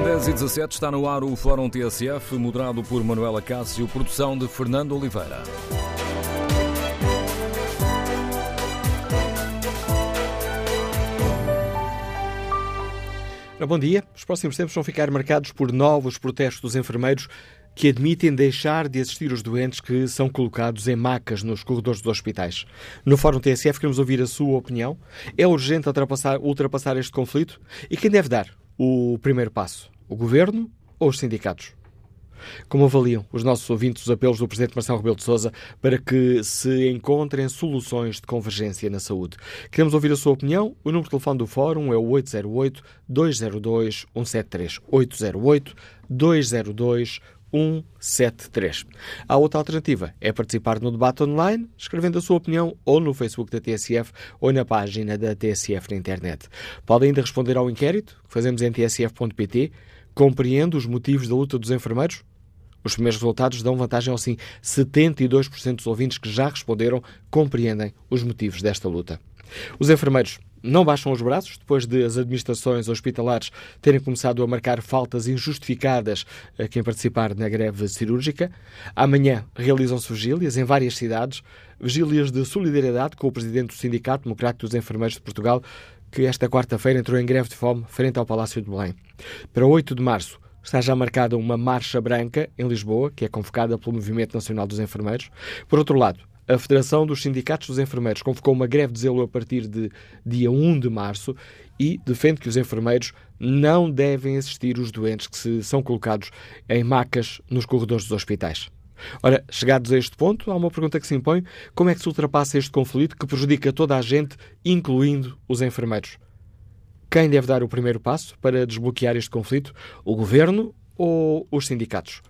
São 10 e 17 está no ar o Fórum TSF, moderado por Manuela Cássio, produção de Fernando Oliveira. Bom dia. Os próximos tempos vão ficar marcados por novos protestos dos enfermeiros que admitem deixar de assistir os doentes que são colocados em macas nos corredores dos hospitais. No Fórum TSF queremos ouvir a sua opinião. É urgente ultrapassar, ultrapassar este conflito? E quem deve dar o primeiro passo? O Governo ou os sindicatos? Como avaliam os nossos ouvintes os apelos do Presidente Marcelo Rebelo de Sousa para que se encontrem soluções de convergência na saúde? Queremos ouvir a sua opinião. O número de telefone do Fórum é o 808-202-173. 808-202-173. 173. A outra alternativa é participar no debate online, escrevendo a sua opinião ou no Facebook da TSF ou na página da TSF na internet. Pode ainda responder ao inquérito que fazemos em tsf.pt. Compreende os motivos da luta dos enfermeiros? Os primeiros resultados dão vantagem ao sim. 72% dos ouvintes que já responderam compreendem os motivos desta luta. Os enfermeiros não baixam os braços depois de as administrações hospitalares terem começado a marcar faltas injustificadas a quem participar na greve cirúrgica. Amanhã realizam-se vigílias em várias cidades, vigílias de solidariedade com o presidente do Sindicato Democrático dos Enfermeiros de Portugal, que esta quarta-feira entrou em greve de fome frente ao Palácio de Belém. Para 8 de março está já marcada uma marcha branca em Lisboa, que é convocada pelo Movimento Nacional dos Enfermeiros. Por outro lado, a Federação dos Sindicatos dos Enfermeiros convocou uma greve de zelo a partir de dia 1 de março e defende que os enfermeiros não devem assistir os doentes que se são colocados em macas nos corredores dos hospitais. Ora, chegados a este ponto, há uma pergunta que se impõe: como é que se ultrapassa este conflito que prejudica toda a gente, incluindo os enfermeiros? Quem deve dar o primeiro passo para desbloquear este conflito? O governo ou os sindicatos?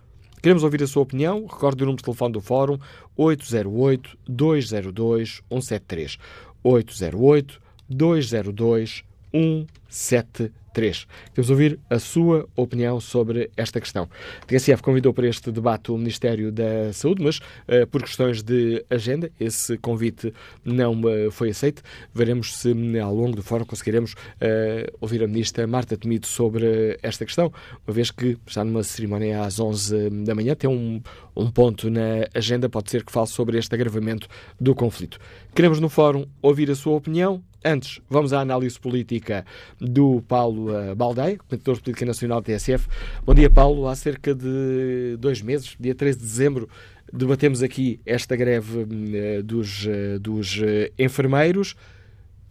Queremos ouvir a sua opinião. Recorde o número de telefone do Fórum 808-202-173. 808-202-173. 3. Queremos ouvir a sua opinião sobre esta questão. A TSF convidou para este debate o Ministério da Saúde, mas uh, por questões de agenda, esse convite não uh, foi aceito. Veremos se ao longo do fórum conseguiremos uh, ouvir a Ministra Marta Temido sobre esta questão, uma vez que está numa cerimónia às 11 da manhã, tem um, um ponto na agenda, pode ser que fale sobre este agravamento do conflito. Queremos no fórum ouvir a sua opinião, Antes, vamos à análise política do Paulo uh, Baldeia, comentador de política nacional da TSF. Bom dia, Paulo. Há cerca de dois meses, dia 13 de dezembro, debatemos aqui esta greve uh, dos, uh, dos enfermeiros.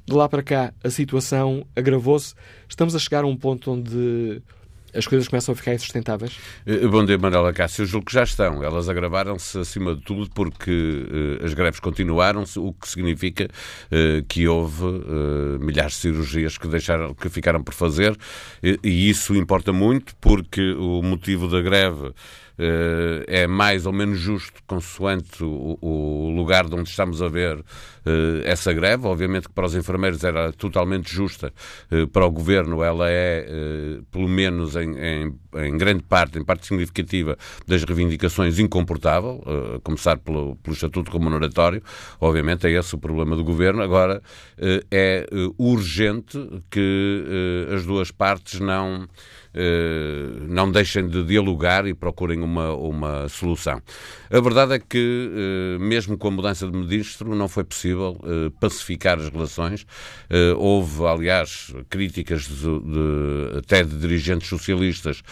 De lá para cá, a situação agravou-se. Estamos a chegar a um ponto onde as coisas começam a ficar insustentáveis? Eh, bom dia, Manuela Cássio. Eu julgo que já estão. Elas agravaram-se, acima de tudo, porque uh, as greves continuaram-se, o que significa uh, que houve uh, milhares de cirurgias que, deixaram, que ficaram por fazer, e, e isso importa muito, porque o motivo da greve é mais ou menos justo consoante o, o, lugar de onde estamos a ver uh, essa greve. Obviamente que para os enfermeiros era totalmente justa, uh, para o governo ela é, pelo menos em, em, em, grande parte, em parte significativa, das reivindicações incomportável, a começar pelo, pelo estatuto remuneratório. Obviamente é esse o problema do governo. Agora é urgente que as duas partes não eh, não deixem de dialogar e procurem uma, uma solução. A verdade é que, eh, mesmo com a mudança de ministro, não foi possível eh, pacificar as relações. Houve, aliás, críticas de, de, até de dirigentes socialistas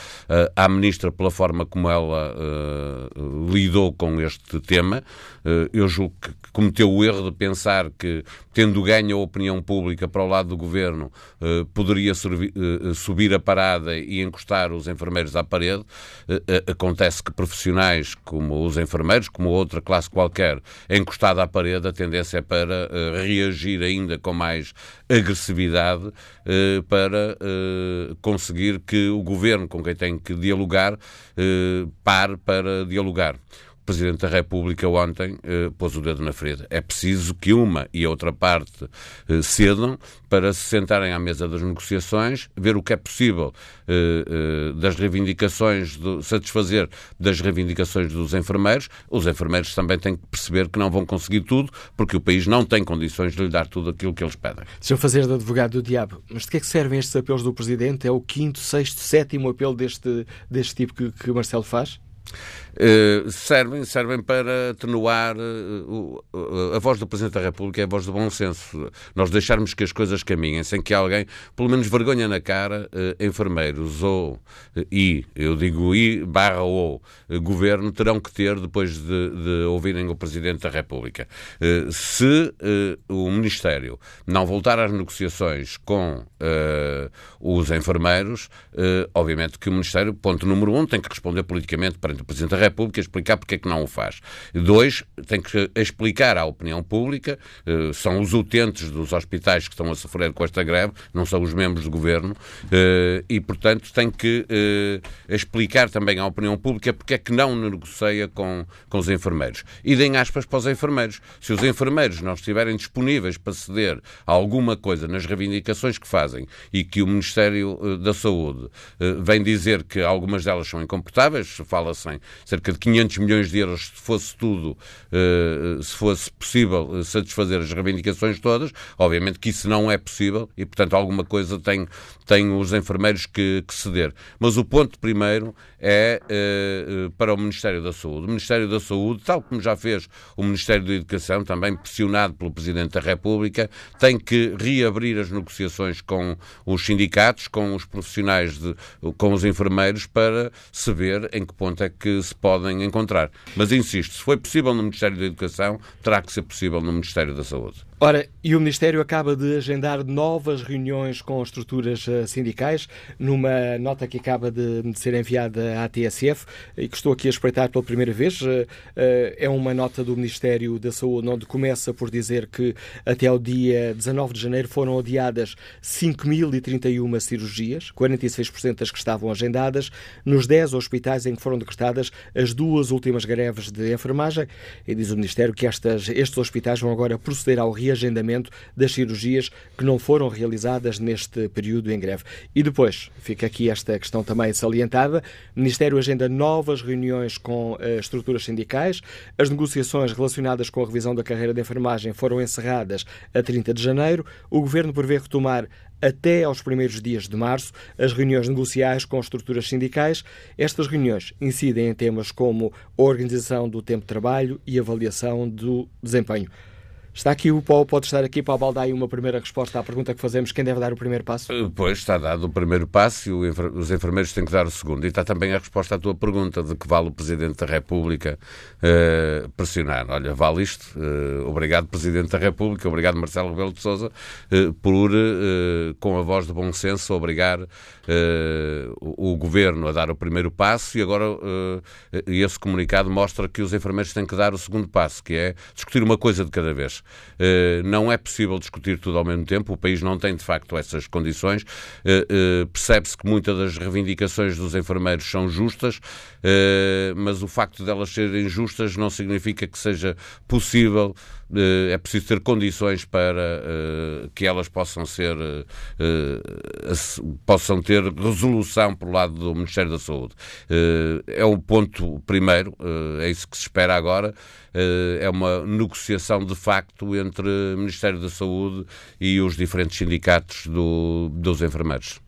à ministra pela forma como ela lidou com este tema. Eu julgo que cometeu o erro de pensar que, tendo ganho a opinião pública para o lado do governo, poderia subir a parada e encostar os enfermeiros à parede. Eh, eh, acontece que profissionais como os enfermeiros, como outra classe qualquer, encostada à parede, a tendência é para eh, reagir ainda com mais agressividade para conseguir que o governo com quem tem que dialogar pare para dialogar Presidente da República ontem eh, pôs o dedo na ferida. É preciso que uma e a outra parte eh, cedam para se sentarem à mesa das negociações, ver o que é possível eh, eh, das reivindicações, satisfazer das reivindicações dos enfermeiros. Os enfermeiros também têm que perceber que não vão conseguir tudo, porque o país não tem condições de lhe dar tudo aquilo que eles pedem. Deixa-me fazer de advogado do diabo, mas de que é que servem estes apelos do Presidente? É o quinto, sexto, sétimo apelo deste, deste tipo que, que Marcelo faz? Uh, servem, servem para atenuar uh, a voz do Presidente da República é a voz do bom senso. Nós deixarmos que as coisas caminhem sem que alguém, pelo menos vergonha na cara, enfermeiros ou, e, eu digo i barra ou, governo, terão que ter depois de, de ouvirem o Presidente da República. se o Ministério não voltar às negociações com os enfermeiros, obviamente que o Ministério, ponto número um, tem que responder politicamente perante o Presidente da República, explicar porque é que não o faz. Dois, tem que explicar à opinião pública, eh, são os utentes dos hospitais que estão a sofrer com esta greve, não são os membros do governo, eh, e, portanto, tem que eh, explicar também à opinião pública porque é que não negocia com, com os enfermeiros. E deem aspas para os enfermeiros. Se os enfermeiros não estiverem disponíveis para ceder a alguma coisa nas reivindicações que fazem e que o Ministério da Saúde vem dizer que algumas delas são incomportáveis, fala-se em cerca de 500 milhões de euros, se fosse tudo, eh, se fosse possível satisfazer as reivindicações todas. Obviamente que isso não é possível e, portanto, alguma coisa tem, tem os enfermeiros que, que ceder. Mas o ponto primeiro é uh, para o Ministério da Saúde. O Ministério da Saúde, tal como já fez o Ministério da Educação, também pressionado pelo Presidente da República, tem que reabrir as negociações com os sindicatos, com os profissionais, de, com os enfermeiros, para se ver em que ponto é que se podem encontrar. Mas insisto, se foi possível no Ministério da Educação, terá que ser possível no Ministério da Saúde. Ora, e o Ministério acaba de agendar novas reuniões com estruturas eh, sindicais, numa nota que acaba de, ser enviada à TSF e que estou aqui a espreitar pela primeira vez. Eh, eh, é uma nota do Ministério da Saúde, onde começa por dizer que até ao dia 19 de janeiro foram adiadas 5.031 cirurgias, 46% das que estavam agendadas, nos 10 hospitais em que foram decretadas as duas últimas greves de enfermagem. E diz o Ministério que estas, estes hospitais vão agora proceder ao reagendamento das cirurgias que não foram realizadas neste período em greve. E depois, fica aqui esta questão também salientada, o Ministério agenda novas reuniões com uh, estruturas sindicais, as negociações relacionadas com a revisão da carreira de enfermagem foram encerradas a 30 de janeiro, o Governo prevê retomar até aos primeiros dias de março as reuniões negociais com estruturas sindicais. Estas reuniões incidem em temas como a organização do tempo de trabalho e avaliação do desempenho. Está aqui o Paulo, pode estar aqui para abaldar aí uma primeira resposta à pergunta que fazemos: quem deve dar o primeiro passo? Eh, pois, está dado o primeiro passo e os enfermeiros têm que dar o segundo. E está também a resposta à tua pergunta de que vale o Presidente da República uh, pressionar. Olha, vale isto. Uh, obrigado, Presidente da República, obrigado, Marcelo Rebelo de Souza, uh, por, com a voz de bom senso, obrigar o, o, Governo a dar o primeiro passo e agora esse comunicado mostra que os enfermeiros têm que dar o segundo passo, que é discutir uma coisa de cada vez. Eh, não é possível discutir tudo ao mesmo tempo, o país não tem de facto essas condições. Eh, eh, percebe-se que muitas das reivindicações dos enfermeiros são justas, mas o facto de elas serem justas não significa que seja possível é preciso ter condições para que elas possam ser possam ter resolução por lado do Ministério da Saúde. É o ponto primeiro, é isso que se espera agora. É uma negociação de facto entre o Ministério da Saúde e os diferentes sindicatos do, dos enfermeiros.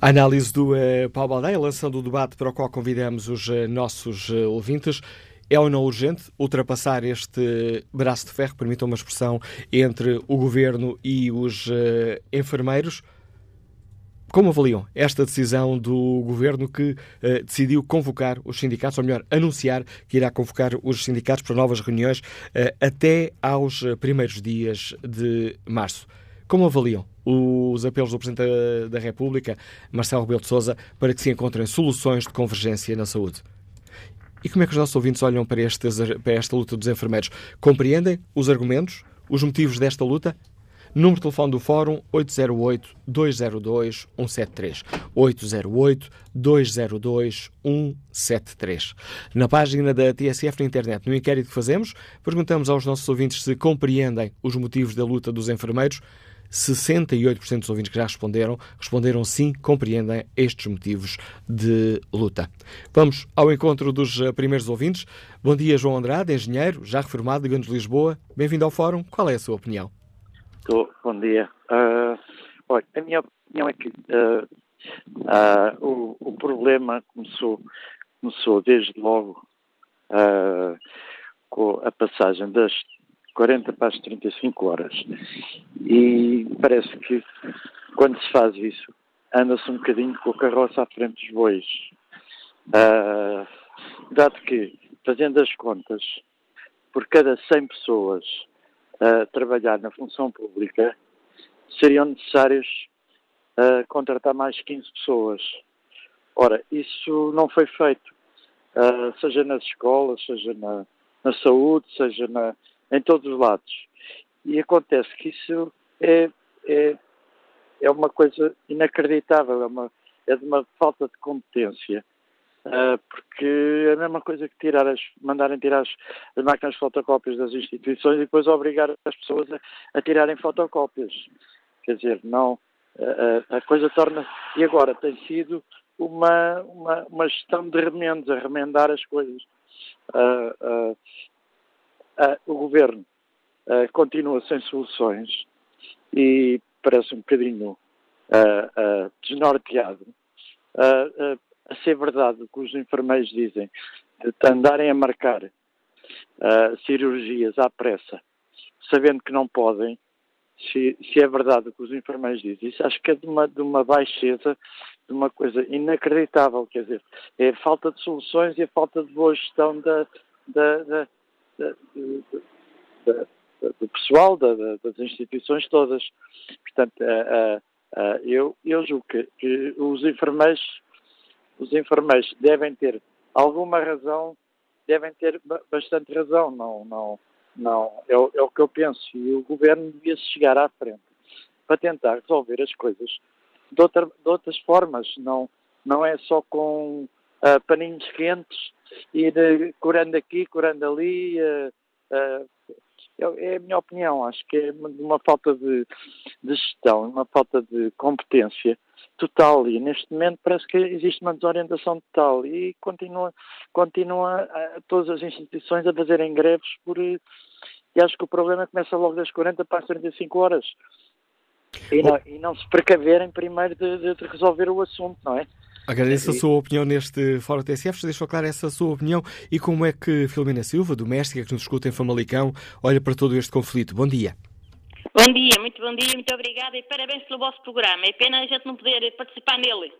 A análise do Paulo Baldeia, lançando o debate para o qual convidamos os nossos ouvintes. É ou não urgente ultrapassar este braço de ferro, permitam uma expressão, entre o governo e os enfermeiros? Como avaliam esta decisão do governo que uh, decidiu convocar os sindicatos, ou melhor, anunciar que irá convocar os sindicatos para novas reuniões uh, até aos primeiros dias de março? Como avaliam os apelos do Presidente da, República, Marcelo Rebelo de Sousa, para que se encontrem soluções de convergência na saúde? E como é que os nossos ouvintes olham para, estes, para esta luta dos enfermeiros? Compreendem os argumentos, os motivos desta luta? Número de telefone do Fórum 808-202-173. 808-202-173. Na página da TSF na internet, no inquérito que fazemos, perguntamos aos nossos ouvintes se compreendem os motivos da luta dos enfermeiros. 68% dos ouvintes que já responderam, responderam sim, compreendem estes motivos de luta. Vamos ao encontro dos eh, primeiros ouvintes. Bom dia, João Andrade, engenheiro, já reformado, de Lisboa. Bem-vindo ao Fórum. Qual é a sua opinião? Tô, bom dia. Uh, olha, a minha opinião é que uh, uh, o, o, problema começou, começou desde logo com a passagem das 40 para as 35 horas. E parece que quando se faz isso, anda-se um bocadinho com a carroça à frente dos bois. Uh, dado que, fazendo as contas, por cada 100 pessoas a trabalhar na função pública, seriam necessários uh, contratar mais 15 pessoas. Ora, isso não foi feito, uh, seja nas escolas, seja na, na saúde, seja na, em todos os lados. E acontece que isso é, é, é uma coisa inacreditável, é, uma, é de uma falta de competência. Uh, porque é a mesma coisa que tirar as, mandarem tirar as, as máquinas de fotocópias das instituições e depois obrigar as pessoas a, a tirarem fotocópias. Quer dizer, não, a, a coisa torna. E agora tem sido uma, uma, uma gestão de remendos, a remendar as coisas. Uh, uh, uh, o governo uh, continua sem soluções e parece um bocadinho uh, desnorteado. a ser verdade o que os enfermeiros dizem, de andarem a marcar cirurgias à pressa, sabendo que não podem, se, se, é verdade o que os enfermeiros dizem, isso acho que é de uma, de uma baixeza, de uma coisa inacreditável, quer dizer, é a falta de soluções e a falta de boa gestão da, da, da, do pessoal, das instituições todas. Portanto, eu, eu julgo que, que os enfermeiros, os enfermeiros devem ter alguma razão, devem ter bastante razão, não, não, não, é o, é o que eu penso. E o governo devia chegar à frente para tentar resolver as coisas de, outra, de outras formas, não, não é só com paninhos quentes, ir uh, curando aqui, curando ali. Uh, é a minha opinião, acho que é uma falta de, de gestão, uma falta de competência total e neste momento parece que existe uma desorientação total e continua, continua a, todas as instituições a fazerem greves por e acho que o problema começa logo das 40 para as 35 horas e não, e não se precaverem primeiro de, de resolver o assunto, não é? Agradeço a sua opinião neste Fórum TSF. Deixou claro essa sua opinião e como é que Filomena Silva, doméstica, que nos escuta em Famalicão, olha para todo este conflito. Bom dia. Bom dia, muito bom dia, muito obrigada e parabéns pelo vosso programa. É pena a gente não poder participar nele.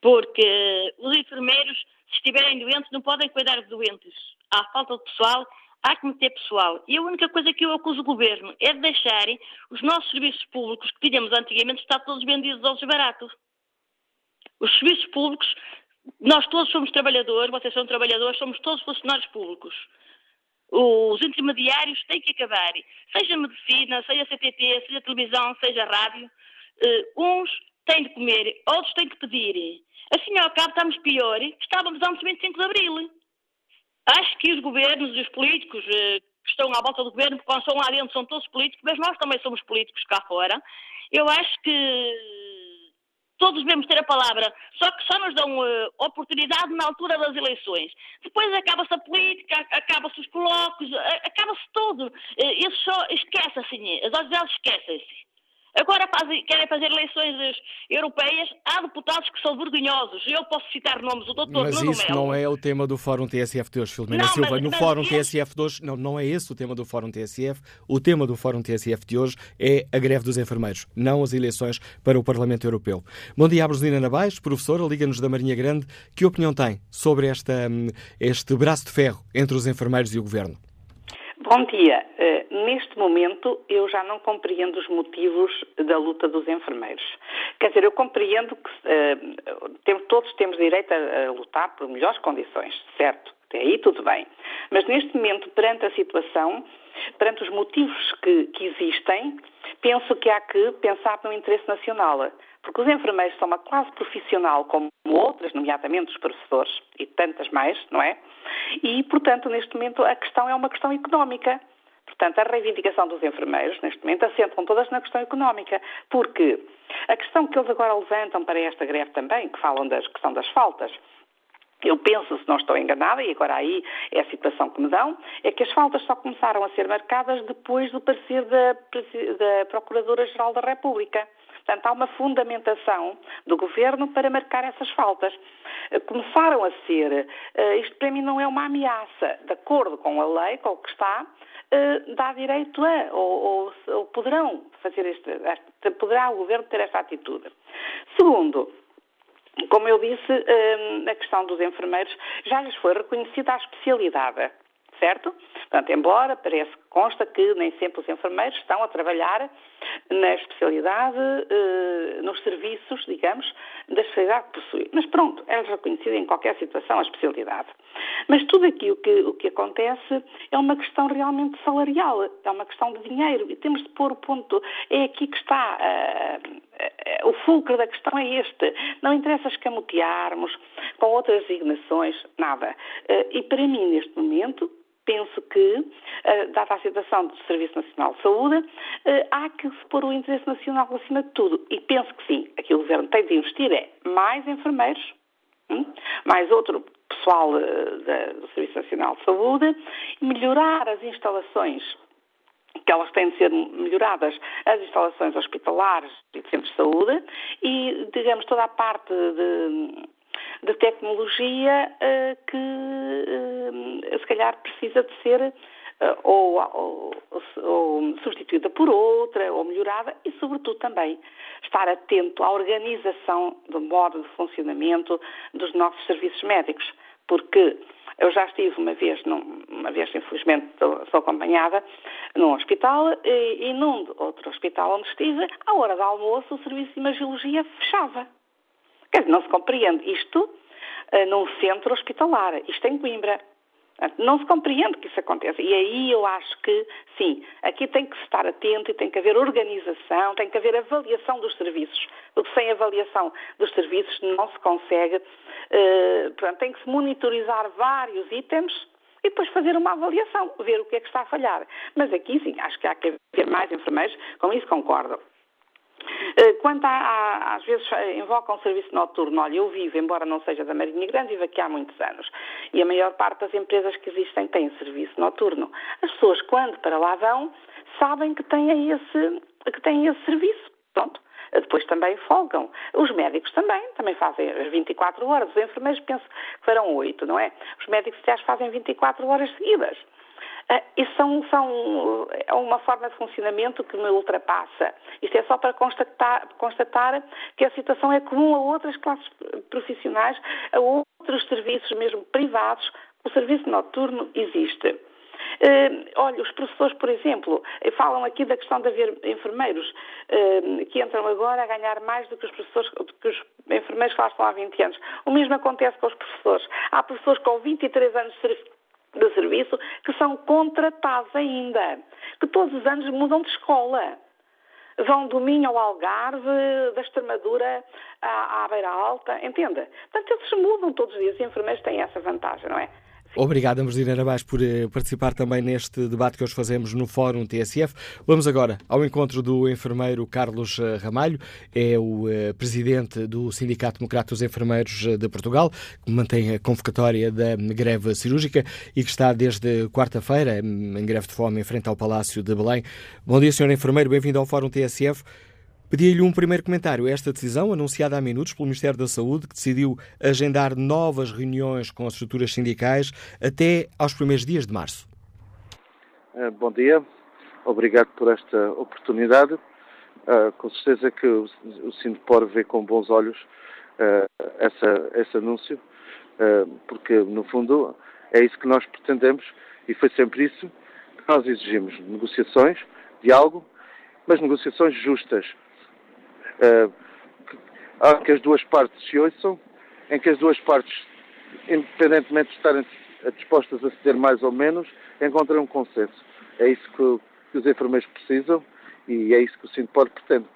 Porque os enfermeiros, se estiverem doentes, não podem cuidar de doentes. Há falta de pessoal, há que meter pessoal. E a única coisa que eu acuso o governo é de deixarem os nossos serviços públicos que tínhamos antigamente estar todos vendidos aos baratos. Os serviços públicos, nós todos somos trabalhadores, vocês são trabalhadores, somos todos funcionários públicos. Os intermediários têm que acabar, seja medicina, seja CTT, seja televisão, seja rádio. Uh, uns têm de comer, outros têm que pedir. Assim, ao cabo, estamos pior que estávamos antes do 25 de Abril. Acho que os governos e os políticos uh, que estão à volta do governo, porque quando estão lá dentro são todos políticos, mas nós também somos políticos cá fora. Eu acho que todos devemos ter a palavra, só que só nos dão uh, oportunidade na altura das eleições. Depois acaba-se a política, acaba-se os colóquios, acaba-se tudo. Uh, isso só esquece assim, as outras esquecem-se. Agora fazem, querem fazer eleições europeias, há deputados que são vergonhosos. Eu posso citar nomes, o doutor Mas Nuno isso Melo. não é o tema do Fórum TSF de hoje, Filomena Silva. mas- no mas Fórum esse- TSF de hoje, não, não é esse o tema do Fórum TSF. O tema do Fórum TSF de hoje é a greve dos enfermeiros, não as eleições para o Parlamento Europeu. Bom dia, Abrosina Nabais, professora, Liga-nos da Marinha Grande. Que opinião tem sobre esta, hum, este braço de ferro entre os enfermeiros e o Governo? Bom dia. Eh, neste momento, eu já não compreendo os motivos da luta dos enfermeiros. Quer dizer, eu compreendo que eh, todos temos direito a, a lutar por melhores condições, certo? Até aí tudo bem. Mas neste momento, perante a situação, perante os motivos que, que existem, penso que há que pensar no interesse nacional. Porque os enfermeiros são uma classe profissional como outras, nomeadamente os professores e tantas mais, não é? E, portanto, neste momento a questão é uma questão económica. Portanto, a reivindicação dos enfermeiros, neste momento, assentam todas na questão económica, porque a questão que eles agora levantam para esta greve também, que falam da questão das faltas, eu penso, se não estou enganada, e agora aí é a situação que me dão, é que as faltas só começaram a ser marcadas depois do parecer da, da Procuradora-Geral da República. Portanto, há uma fundamentação do governo para marcar essas faltas. Eh, começaram a ser, eh, isto para mim não é uma ameaça, de acordo com a lei, com o que está, eh, dá direito a, ou, ou, ou poderão fazer este, poderá o governo ter esta atitude. Segundo, como eu disse, a questão dos enfermeiros já lhes foi reconhecida a especialidade certo? Portanto, embora parece consta que nem sempre os enfermeiros estão a trabalhar na especialidade, eh, nos serviços, digamos, da especialidade que possuem. Mas pronto, é reconhecida em qualquer situação a especialidade. Mas tudo aqui o que, o que acontece é uma questão realmente salarial, é uma questão de dinheiro e temos de pôr o ponto. É aqui que está. Uh, o fulcro da questão é este. Não interessa escamotearmos com outras designações, nada. E para mim, neste momento, penso que, eh, dada a situação do Serviço Nacional de Saúde, eh, há que se pôr o interesse nacional acima de tudo. E penso que sim, aqui o Governo tem de investir é mais enfermeiros, hum, mais outro pessoal eh, do Serviço Nacional de Saúde, melhorar as instalações que elas têm de ser melhoradas, as instalações hospitalares e de centros de saúde e, digamos, toda a parte de de tecnologia uh, que uh, se calhar precisa de ser uh, ou, ou, ou, substituída por outra, ou melhorada, e sobretudo também estar atento à organização do modo de funcionamento dos nossos serviços médicos, porque eu já estive uma vez, num, uma vez infelizmente sou acompanhada, num hospital e, e num outro hospital onde estive, à hora do almoço o serviço de imagiologia fechava. Quer dizer, não se compreende isto uh, num centro hospitalar, isto em Coimbra. Não se compreende que isso aconteça. E aí eu acho que, sim, aqui tem que estar atento e tem que haver organização, tem que haver avaliação dos serviços. Porque sem avaliação dos serviços não se consegue. Uh, portanto, tem que se monitorizar vários itens e depois fazer uma avaliação, ver o que é que está a falhar. Mas aqui, sim, acho que há que haver mais enfermeiros, com isso concordo. Eh, quanto a, às vezes eh, invocam um serviço noturno, olha, eu vivo, embora não seja da Marinha Grande, vivo aqui há muitos anos. E a maior parte das empresas que existem têm serviço noturno. As pessoas, quando para lá vão, sabem que têm esse, que têm esse serviço. Pronto. Depois também folgam. Os médicos também, também fazem as 24 horas. Os enfermeiros penso que farão 8, não é? Os médicos, aliás, fazem 24 horas seguidas. Uh, isso são, são, é uma forma de funcionamento que me ultrapassa. Isto é só para constatar, constatar que a situação é comum a outras classes profissionais, a outros serviços, mesmo privados. O serviço noturno existe. Uh, olha, os professores, por exemplo, falam aqui da questão de haver enfermeiros uh, que entram agora a ganhar mais do que os professores, que os enfermeiros que lá estão há 20 anos. O mesmo acontece com os professores. Há professores com 23 anos de serviço de serviço que são contratados ainda, que todos os anos mudam de escola. Vão do Minho ao Algarve, da Extremadura à, à Beira Alta, entenda? Portanto, eles mudam todos os dias e os enfermeiros têm essa vantagem, não é? Obrigado, Marcelina Arabás, por eh, participar também neste debate que hoje fazemos no Fórum TSF. Vamos agora ao encontro do enfermeiro Carlos eh, Ramalho, é o eh, presidente do Sindicato Democrata dos Enfermeiros de Portugal, que mantém a convocatória da greve cirúrgica e que está desde quarta-feira em greve de fome em frente ao Palácio de Belém. Bom dia, senhor enfermeiro, bem-vindo ao Fórum TSF. Pedia-lhe um primeiro comentário. Esta decisão, anunciada há minutos pelo Ministério da Saúde, que decidiu agendar novas reuniões com as estruturas sindicais até aos primeiros dias de março. Eh, bom dia, obrigado por esta oportunidade. Uh, com certeza que o, Sindipor vê com bons olhos uh, essa, esse anúncio, porque no fundo é isso que nós pretendemos e foi sempre isso que nós exigimos: negociações, diálogo, mas negociações justas, uh, que as duas partes se ouçam, em que as duas partes, independentemente de estarem dispostas a ceder mais ou menos, encontrem um consenso. É isso que, que os enfermeiros precisam e é isso que o Sindpor pretende.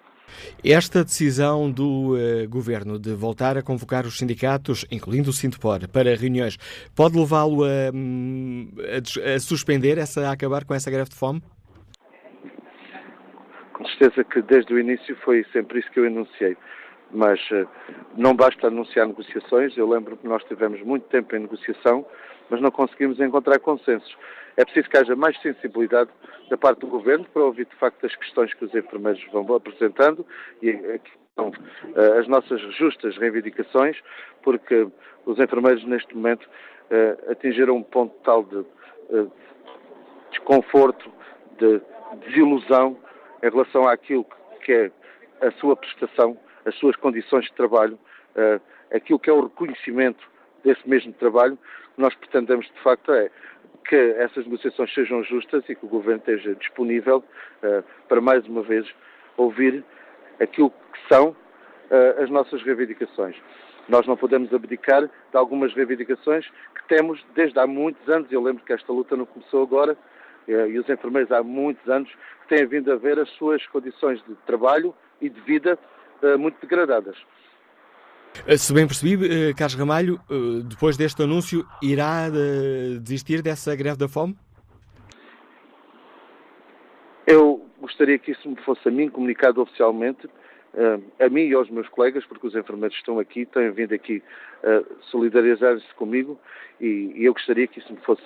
Esta decisão do uh, governo de voltar a convocar os sindicatos, incluindo o Sintpor, para reuniões, pode levá-lo a, hum, a, a, suspender, essa, a acabar com essa greve de fome? Com certeza que desde o início foi sempre isso que eu enunciei. Mas uh, não basta anunciar negociações. Eu lembro que nós tivemos muito tempo em negociação, mas não conseguimos encontrar consensos. É preciso que haja mais sensibilidade da parte do Governo para ouvir, de facto, as questões que os enfermeiros vão apresentando e uh, as nossas justas reivindicações, porque os enfermeiros, neste momento, uh, atingiram um ponto tal de desconforto, de desilusão em relação àquilo que é a sua prestação, as suas condições de trabalho, aquilo que é o reconhecimento desse mesmo trabalho, nós pretendemos, de facto, é que essas negociações sejam justas e que o Governo esteja disponível uh, para, mais uma vez, ouvir aquilo que são uh, as nossas reivindicações. Nós não podemos abdicar de algumas reivindicações que temos desde há muitos anos. Eu lembro que esta luta não começou agora e os enfermeiros há muitos anos têm vindo a ver as suas condições de trabalho e de vida muito degradadas. Eh, se bem percebi, eh, Carlos Ramalho, eh, depois deste anúncio, irá desistir dessa greve da fome? Eu gostaria que isso me fosse a mim comunicado oficialmente, a mim e aos meus colegas, porque os enfermeiros estão aqui, têm vindo aqui solidarizar-se comigo e eu gostaria que isso me fosse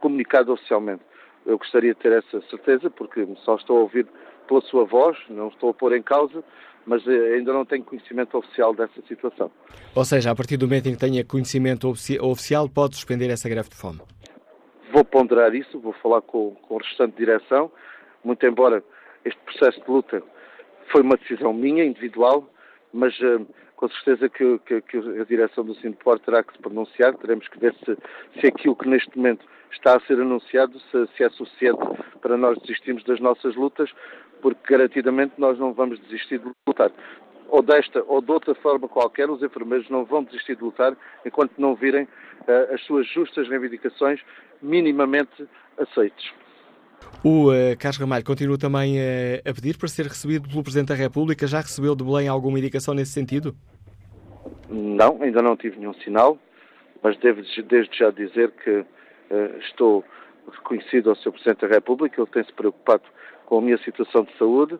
comunicado oficialmente. Eu gostaria de ter essa certeza, porque só estou a ouvir pela sua voz, não estou a pôr em causa, mas eh, ainda não tenho conhecimento oficial dessa situação. Ou seja, a partir do momento em que tenha conhecimento oficial, pode suspender essa greve de fome? Vou ponderar isso, vou falar com, com o restante direção, muito embora este processo de luta foi uma decisão minha, individual, mas uh, com certeza que, que, que, a direção do Sindiport terá que se pronunciar, teremos que ver se, se aquilo que neste momento está a ser anunciado, se, se é suficiente para nós desistirmos das nossas lutas, porque garantidamente nós não vamos desistir de lutar. Ou desta ou de outra forma qualquer, os enfermeiros não vão desistir de lutar enquanto não virem uh, as suas justas reivindicações minimamente aceites. O uh, Carlos Ramalho continua também uh, a pedir para ser recebido pelo Presidente da República. Já recebeu de Belém alguma indicação nesse sentido? Não, ainda não tive nenhum sinal, mas devo desde já dizer que uh, estou reconhecido ao Sr. Presidente da República. Ele tem-se preocupado com a minha situação de saúde.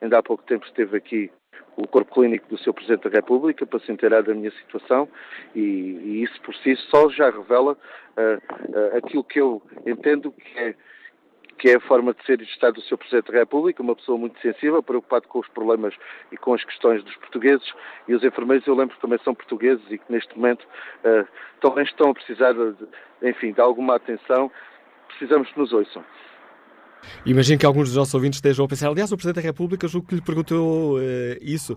Ainda há pouco tempo esteve aqui o corpo clínico do Sr. Presidente da República para se inteirar da minha situação e, e, isso por si só já revela aquilo que eu entendo que é que é a forma de ser e de estar do Sr. Presidente da República, uma pessoa muito sensível, preocupado com os problemas e com as questões dos portugueses. E os enfermeiros, eu lembro que também são portugueses e que neste momento uh, também estão a precisar, de, enfim, de alguma atenção. Precisamos que nos ouçam. Imagino que alguns dos nossos ouvintes estejam a pensar, aliás, o Presidente da República, julgo que lhe perguntou uh, isso.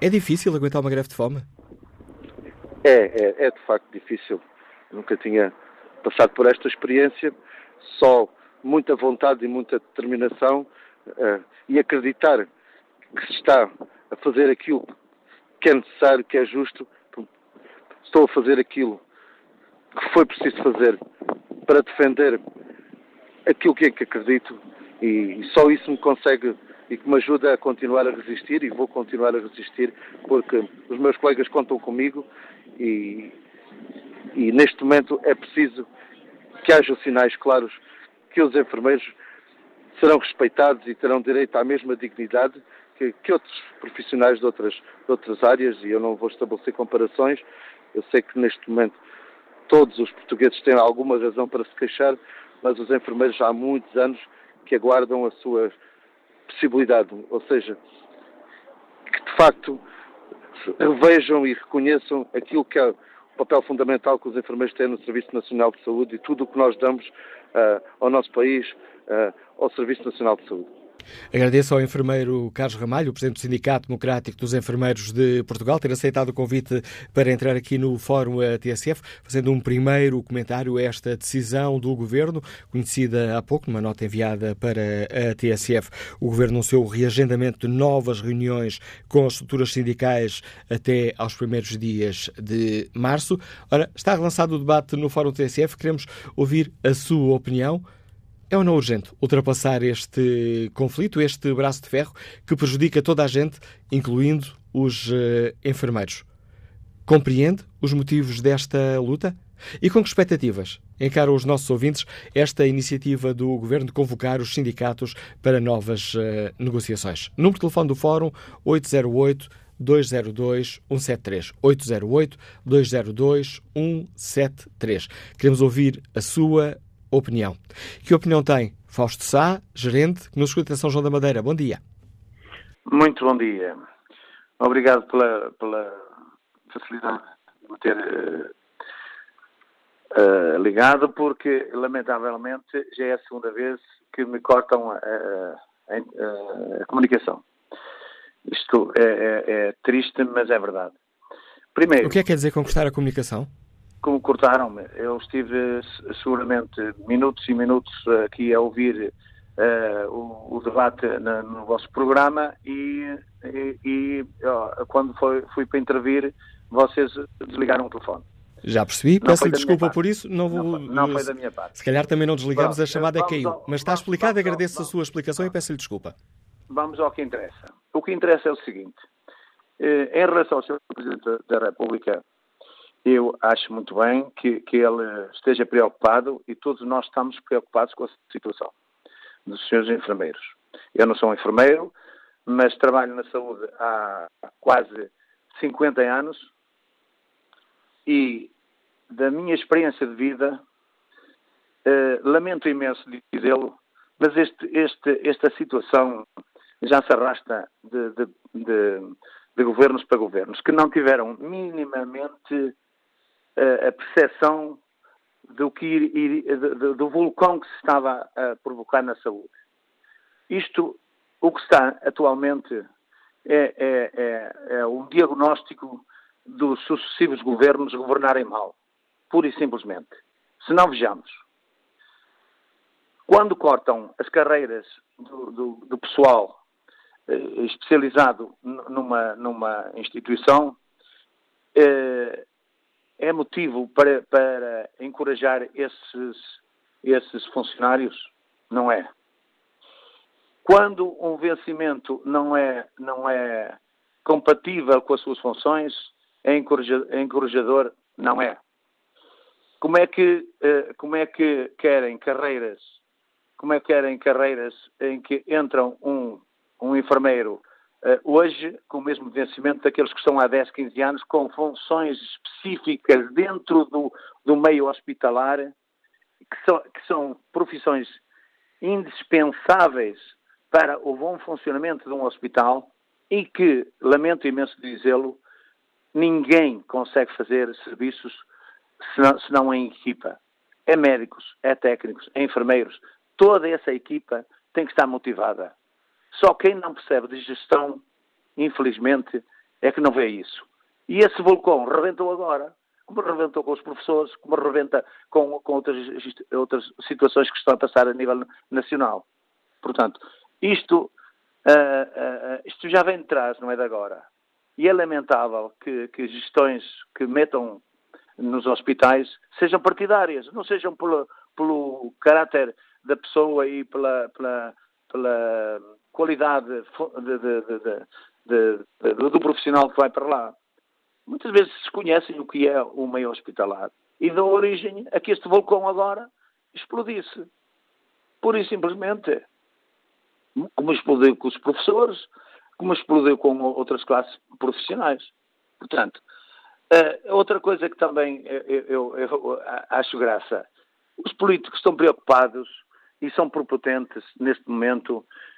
É difícil aguentar uma greve de fome? É, é, é de facto difícil. Eu nunca tinha passado por esta experiência. Só muita vontade e muita determinação uh, e acreditar que se está a fazer aquilo que é necessário, que é justo. Estou a fazer aquilo que foi preciso fazer para defender aquilo que é que acredito e, só isso me consegue e que me ajuda a continuar a resistir e vou continuar a resistir porque os meus colegas contam comigo e, e neste momento é preciso que haja sinais claros que os enfermeiros serão respeitados e terão direito à mesma dignidade que, que outros profissionais de outras, de outras áreas e eu não vou estabelecer comparações. Eu sei que neste momento todos os portugueses têm alguma razão para se queixar, mas os enfermeiros há muitos anos que aguardam a sua possibilidade, ou seja, que de facto revejam e reconheçam aquilo que é papel fundamental que os enfermeiros têm no Serviço Nacional de Saúde e tudo o que nós damos uh, ao nosso país, uh, ao Serviço Nacional de Saúde. Agradeço ao enfermeiro Carlos Ramalho, presidente do Sindicato Democrático dos Enfermeiros de Portugal, ter aceitado o convite para entrar aqui no Fórum TSF, fazendo um primeiro comentário a esta decisão do Governo, conhecida há pouco, numa nota enviada para a TSF. O Governo anunciou o reagendamento de novas reuniões com as estruturas sindicais até aos primeiros dias de março. Ora, está relançado o debate no Fórum TSF, queremos ouvir a sua opinião. É ou não urgente ultrapassar este conflito, este braço de ferro que prejudica toda a gente, incluindo os uh, enfermeiros? Compreende os motivos desta luta? E com que expectativas encaram os nossos ouvintes esta iniciativa do Governo de convocar os sindicatos para novas uh, negociações? Número de telefone do Fórum 808 202 173. 808 202 173. Queremos ouvir a sua opinião. Que opinião tem Fausto Sá, gerente, que nos escuta em São João da Madeira? Bom dia. Muito bom dia. Obrigado pela, pela facilidade de me ter uh, uh, ligado, porque, lamentavelmente, já é a segunda vez que me cortam a, a, a comunicação. Isto é, é, é, triste, mas é verdade. Primeiro, o que é que quer dizer conquistar a comunicação? Como cortaram-me. Eu estive seguramente minutos e minutos aqui a ouvir uh, o, o, debate na, no vosso programa e, e, e ó, quando foi, fui para intervir, vocês desligaram o telefone. Já percebi, peço-lhe desculpa por isso. Não, vou, não, foi, da minha parte. Se calhar também não desligamos, Bom, a chamada caiu. Ao, mas está explicado, agradeço ao, a sua explicação e peço-lhe desculpa. Vamos ao que interessa. O que interessa é o seguinte. Eh, em relação ao Sr. Presidente da República, eu acho muito bem que, que ele esteja preocupado e todos nós estamos preocupados com a situação dos senhores enfermeiros. Eu não sou um enfermeiro, mas trabalho na saúde há quase 50 anos e da minha experiência de vida, eh, lamento imenso dizê-lo, mas este, este, esta situação já se arrasta de, de, de, de governos para governos, que não tiveram minimamente a percepção do, que, do, vulcão que se estava a provocar na saúde. Isto, o que está atualmente é, é, é, é um diagnóstico dos sucessivos governos governarem mal, pura e simplesmente. Se não vejamos, quando cortam as carreiras do, do, do pessoal eh, especializado numa, numa instituição, eh, é motivo para, para encorajar esses, esses funcionários? Não é. Quando um vencimento não é, não é compatível com as suas funções, é encorajador? Não é. Como é que, eh, como é que querem carreiras, como é que querem carreiras em que entram um, um enfermeiro hoje, com o mesmo vencimento daqueles que estão há 10, 15 anos, com funções específicas dentro do, do meio hospitalar, que são, que são profissões indispensáveis para o bom funcionamento de um hospital e que, lamento imenso dizê-lo, ninguém consegue fazer serviços senão, senão em equipa. É médicos, é técnicos, é enfermeiros. Toda essa equipa tem que estar motivada. Só quem não percebe de gestão, infelizmente, é que não vê isso. E esse vulcão rebentou agora, como rebentou com os professores, como rebenta com, com outras, outras situações que estão a passar a nível nacional. Portanto, isto, uh, uh, isto já vem de trás, não é de agora. E é lamentável que, que gestões que metam nos hospitais sejam partidárias, não sejam pelo, pelo caráter da pessoa e pela, pela, pela qualidade de, de, de, do profissional que vai para lá. Muitas vezes desconhecem o que é o meio hospitalar e dão origem a que este vulcão agora explodisse. Pura e simplesmente. Como explodiu com os professores, como explodiu com outras classes profissionais. Portanto, uh, outra coisa que também eu, eu, eu acho graça, os políticos estão preocupados e são propotentes neste momento eh,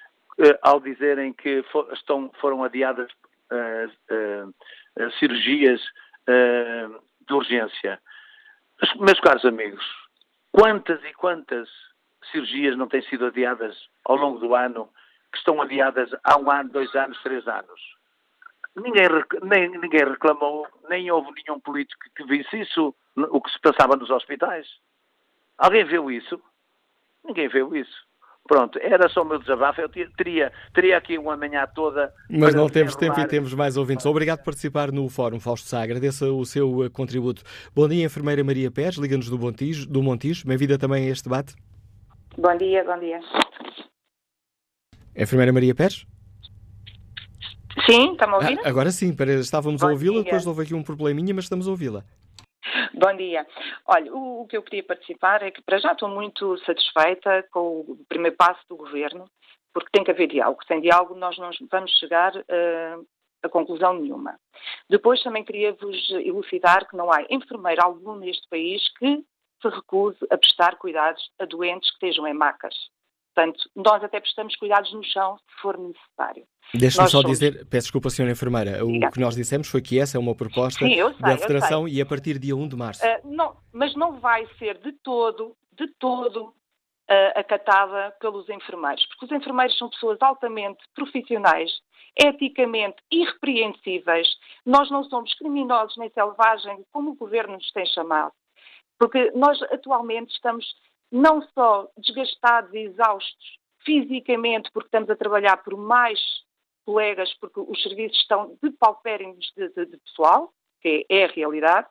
ao dizerem que for, estão, foram adiadas uh, uh, cirurgias de urgência. Mas, meus caros amigos, quantas e quantas cirurgias não têm sido adiadas ao longo do ano que estão adiadas há um ano, dois anos, três anos. Ninguém, nem, ninguém reclamou, nem houve nenhum político que visse isso, o que se passava nos hospitais. Alguém viu isso? Ninguém viu isso. Pronto, era só o meu desabafo. Eu teria, teria aqui uma manhã toda. Mas não temos tempo e temos mais ouvintes. Obrigado por participar no Fórum, Fausto Sá. Agradeço o seu eh, contributo. Bom dia, enfermeira Maria Pérez, liga-nos do Montijo. Do Montijo. Bem-vinda também a este debate. Bom dia, bom dia. Enfermeira Maria Pérez? Sim, está-me a ouvir? Ah, agora sim, estávamos bom a ouvi-la, depois houve aqui um probleminha, mas estamos a ouvi-la. Bom dia. Olha, o, o, que eu queria participar é que para já estou muito satisfeita com o primeiro passo do governo, porque tem que haver diálogo. Sem diálogo nós não vamos chegar uh, a conclusão nenhuma. Depois também queria vos elucidar que não há enfermeiro algum neste país que se recuse a prestar cuidados a doentes que estejam em macas. Portanto, nós até prestamos cuidados no chão se for necessário. Deixe-me só somos... dizer, peço desculpa, senhora enfermeira, o que nós dissemos foi que essa é uma proposta Sim, sei, da Federação e a partir dia 1 de março. Uh, não, mas não vai ser de todo, de todo, uh, acatada pelos enfermeiros, porque os enfermeiros são pessoas altamente profissionais, eticamente irrepreensíveis. Nós não somos criminosos nem selvagens, como o governo nos tem chamado. Porque nós atualmente estamos não só desgastados e exaustos fisicamente, porque estamos a trabalhar por mais colegas, porque os serviços estão de paupérrimos de, de, de, pessoal, que é, a realidade,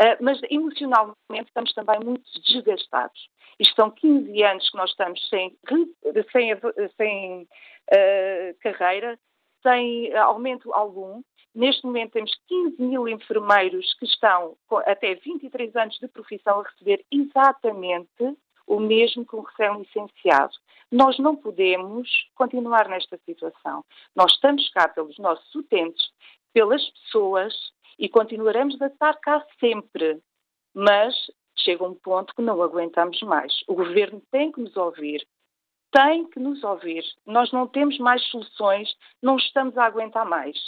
uh, mas emocionalmente estamos também muito desgastados. Isto são 15 anos que nós estamos sem, sem, sem uh, carreira, sem aumento algum. Neste momento temos 15 mil enfermeiros que estão até 23 anos de profissão a receber exatamente o mesmo que um recém-licenciado. Nós não podemos continuar nesta situação. Nós estamos cá pelos nossos utentes, pelas pessoas e continuaremos a estar cá sempre. Mas chega um ponto que não aguentamos mais. O governo tem que nos ouvir. Tem que nos ouvir. Nós não temos mais soluções, não estamos a aguentar mais.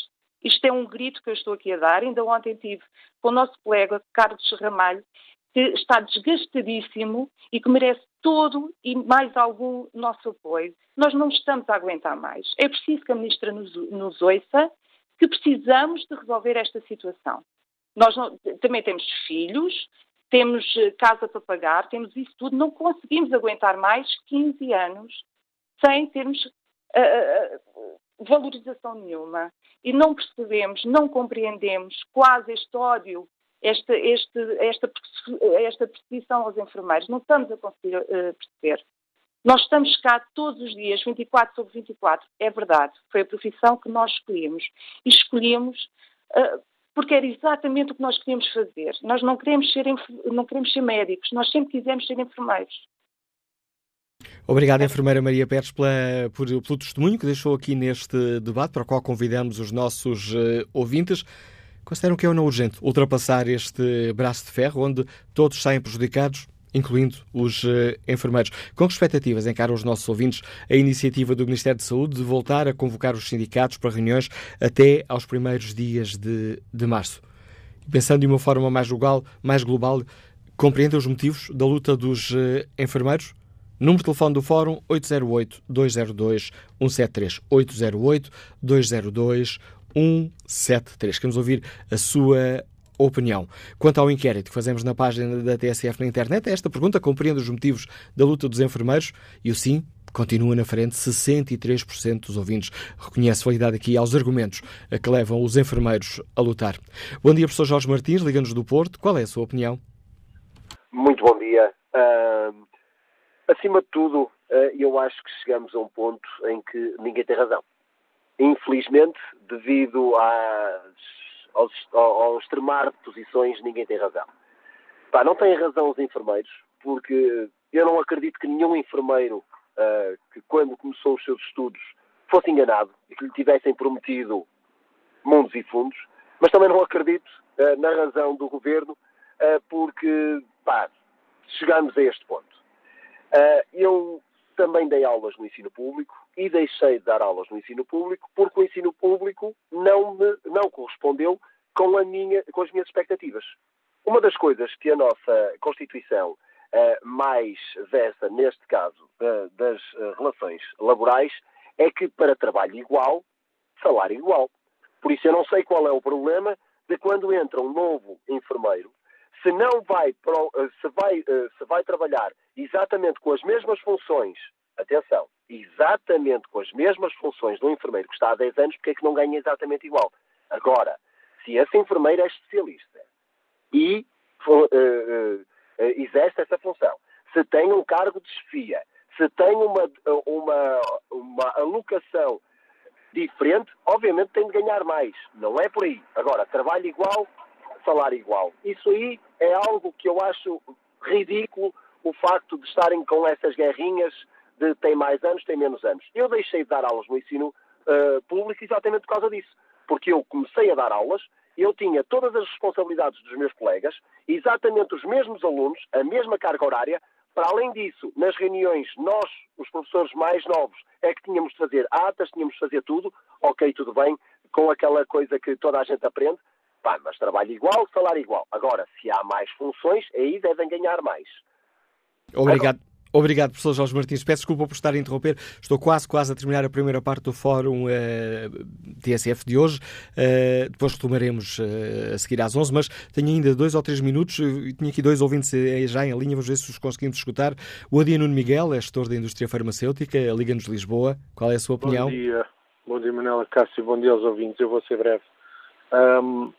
Isto é um grito que eu estou aqui a dar. Ainda ontem tive com o nosso colega Carlos Ramalho que está desgastadíssimo e que merece todo e mais algum nosso apoio. Nós não estamos a aguentar mais. É preciso que a Ministra nos, nos ouça que precisamos de resolver esta situação. Nós não, também temos filhos, temos eh, casa para pagar, temos isso tudo, não conseguimos aguentar mais 15 anos sem termos uh, valorização nenhuma. E não percebemos, não compreendemos quase este ódio esta, este, esta, esta perseguição aos enfermeiros. Não estamos a conseguir uh, perceber. Nós estamos cá todos os dias, 24 sobre 24. É verdade. Foi a profissão que nós escolhemos. E escolhemos uh, porque era exatamente o que nós queríamos fazer. Nós não queremos ser, não queremos ser médicos, nós sempre quisemos ser enfermeiros. Obrigado, enfermeira Maria Pérez, pela, por, pelo testemunho que deixou aqui neste debate, para o qual convidamos os nossos uh, ouvintes. Consideram que é ou não urgente ultrapassar este braço de ferro onde todos saem prejudicados? incluindo os uh, enfermeiros. Com que expectativas encaram os nossos ouvintes a iniciativa do Ministério de Saúde de voltar a convocar os sindicatos para reuniões até aos primeiros dias de, de março? Pensando de uma forma mais global, mais global compreendem os motivos da luta dos uh, enfermeiros? Número de telefone do Fórum 808-202-173. 808-202-173. 173. Queremos ouvir a sua opinião. Quanto ao inquérito que fazemos na página da TSF na internet, esta pergunta compreende os motivos da luta dos enfermeiros e o sim continua na frente. 63% dos ouvintes reconhece validade aqui aos argumentos que levam os enfermeiros a lutar. Bom dia, professor Jorge Martins, liga-nos do Porto. Qual é a sua opinião? Muito bom dia. Uh, acima de tudo, uh, eu acho que chegamos a um ponto em que ninguém tem razão infelizmente, devido às, aos, ao extremar de posições, ninguém tem razão. Pá, não têm razão os enfermeiros, porque eu não acredito que nenhum enfermeiro uh, que, quando começou os seus estudos, fosse enganado e que lhe tivessem prometido mundos e fundos, mas também não acredito uh, na razão do governo, uh, porque pá, chegamos a este ponto. eu também dei aulas no ensino público e deixei de dar aulas no ensino público porque o ensino público não me não correspondeu com, a minha, com as minhas expectativas. Uma das coisas que a nossa Constituição uh, mais versa, neste caso, uh, das uh, relações laborais, é que para trabalho igual, salário igual. Por isso eu não sei qual é o problema de quando entra um novo enfermeiro, se não vai, eh, se vai, se vai trabalhar exatamente com as mesmas funções, atenção, exatamente com as mesmas funções do enfermeiro que está há 10 anos, porque é que não ganha exatamente igual? Agora, se esse enfermeiro é especialista e uh, uh, uh, exerce essa função, se tem um cargo de chefia, se tem uma, uma, uma alocação diferente, obviamente tem de ganhar mais. Não é por aí. Agora, trabalho igual, salário igual. Isso aí é algo que eu acho ridículo, o facto de estarem com essas guerrinhas de tem mais anos, tem menos anos. Eu deixei de dar aulas no ensino uh, público exatamente por causa disso. Porque eu comecei a dar aulas, eu tinha todas as responsabilidades dos meus colegas, exatamente os mesmos alunos, a mesma carga horária, para além disso, nas reuniões, nós, os professores mais novos, é que tínhamos de fazer atas, tínhamos de fazer tudo, ok, tudo bem, com aquela coisa que toda a gente aprende, pá, mas trabalho igual, salário igual. Agora, se há mais funções, aí devem ganhar mais. Obrigado. Agora, Obrigado, professor Jorge Martins. Peço desculpa por estar a interromper. Estou quase, quase a terminar a primeira parte do Fórum eh, TSF de hoje. Uh, depois retomaremos uh, a seguir às 11, mas tenho ainda dois ou três minutos. Tinha aqui dois ouvintes já em linha, vamos ver se os conseguimos escutar. O Adia Nuno Miguel é gestor da indústria farmacêutica, Liga-nos Lisboa. Qual é a sua opinião? Bom dia. Bom dia, Manela Cássio. Bom dia aos ouvintes. Eu vou ser breve. Um,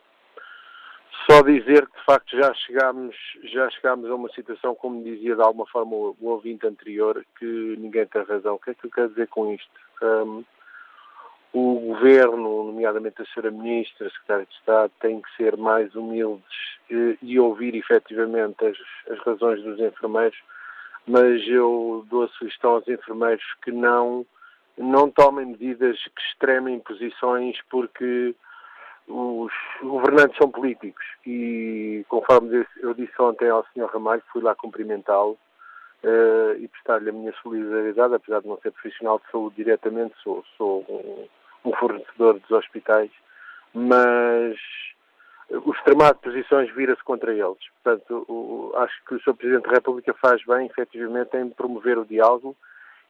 só dizer que de facto já chegámos, já chegámos a uma situação, como dizia de alguma forma o, ouvinte anterior, que ninguém tem razão. O que é que eu quero dizer com isto? Um, o governo, nomeadamente a senhora Ministra, a Secretária de Estado, tem que ser mais humildes e, e ouvir efetivamente as, as razões dos enfermeiros, mas eu dou a sugestão aos enfermeiros que não, não tomem medidas que extremem posições porque os governantes são políticos e, conforme eu disse ontem ao Sr. Ramalho, fui lá cumprimentá-lo uh, e prestar-lhe a minha solidariedade, apesar de não ser profissional de saúde diretamente, sou, sou um, um fornecedor dos hospitais, mas o extremar de posições vira-se contra eles. Portanto, o, acho que o Sr. Presidente da República faz bem, efetivamente, em promover o diálogo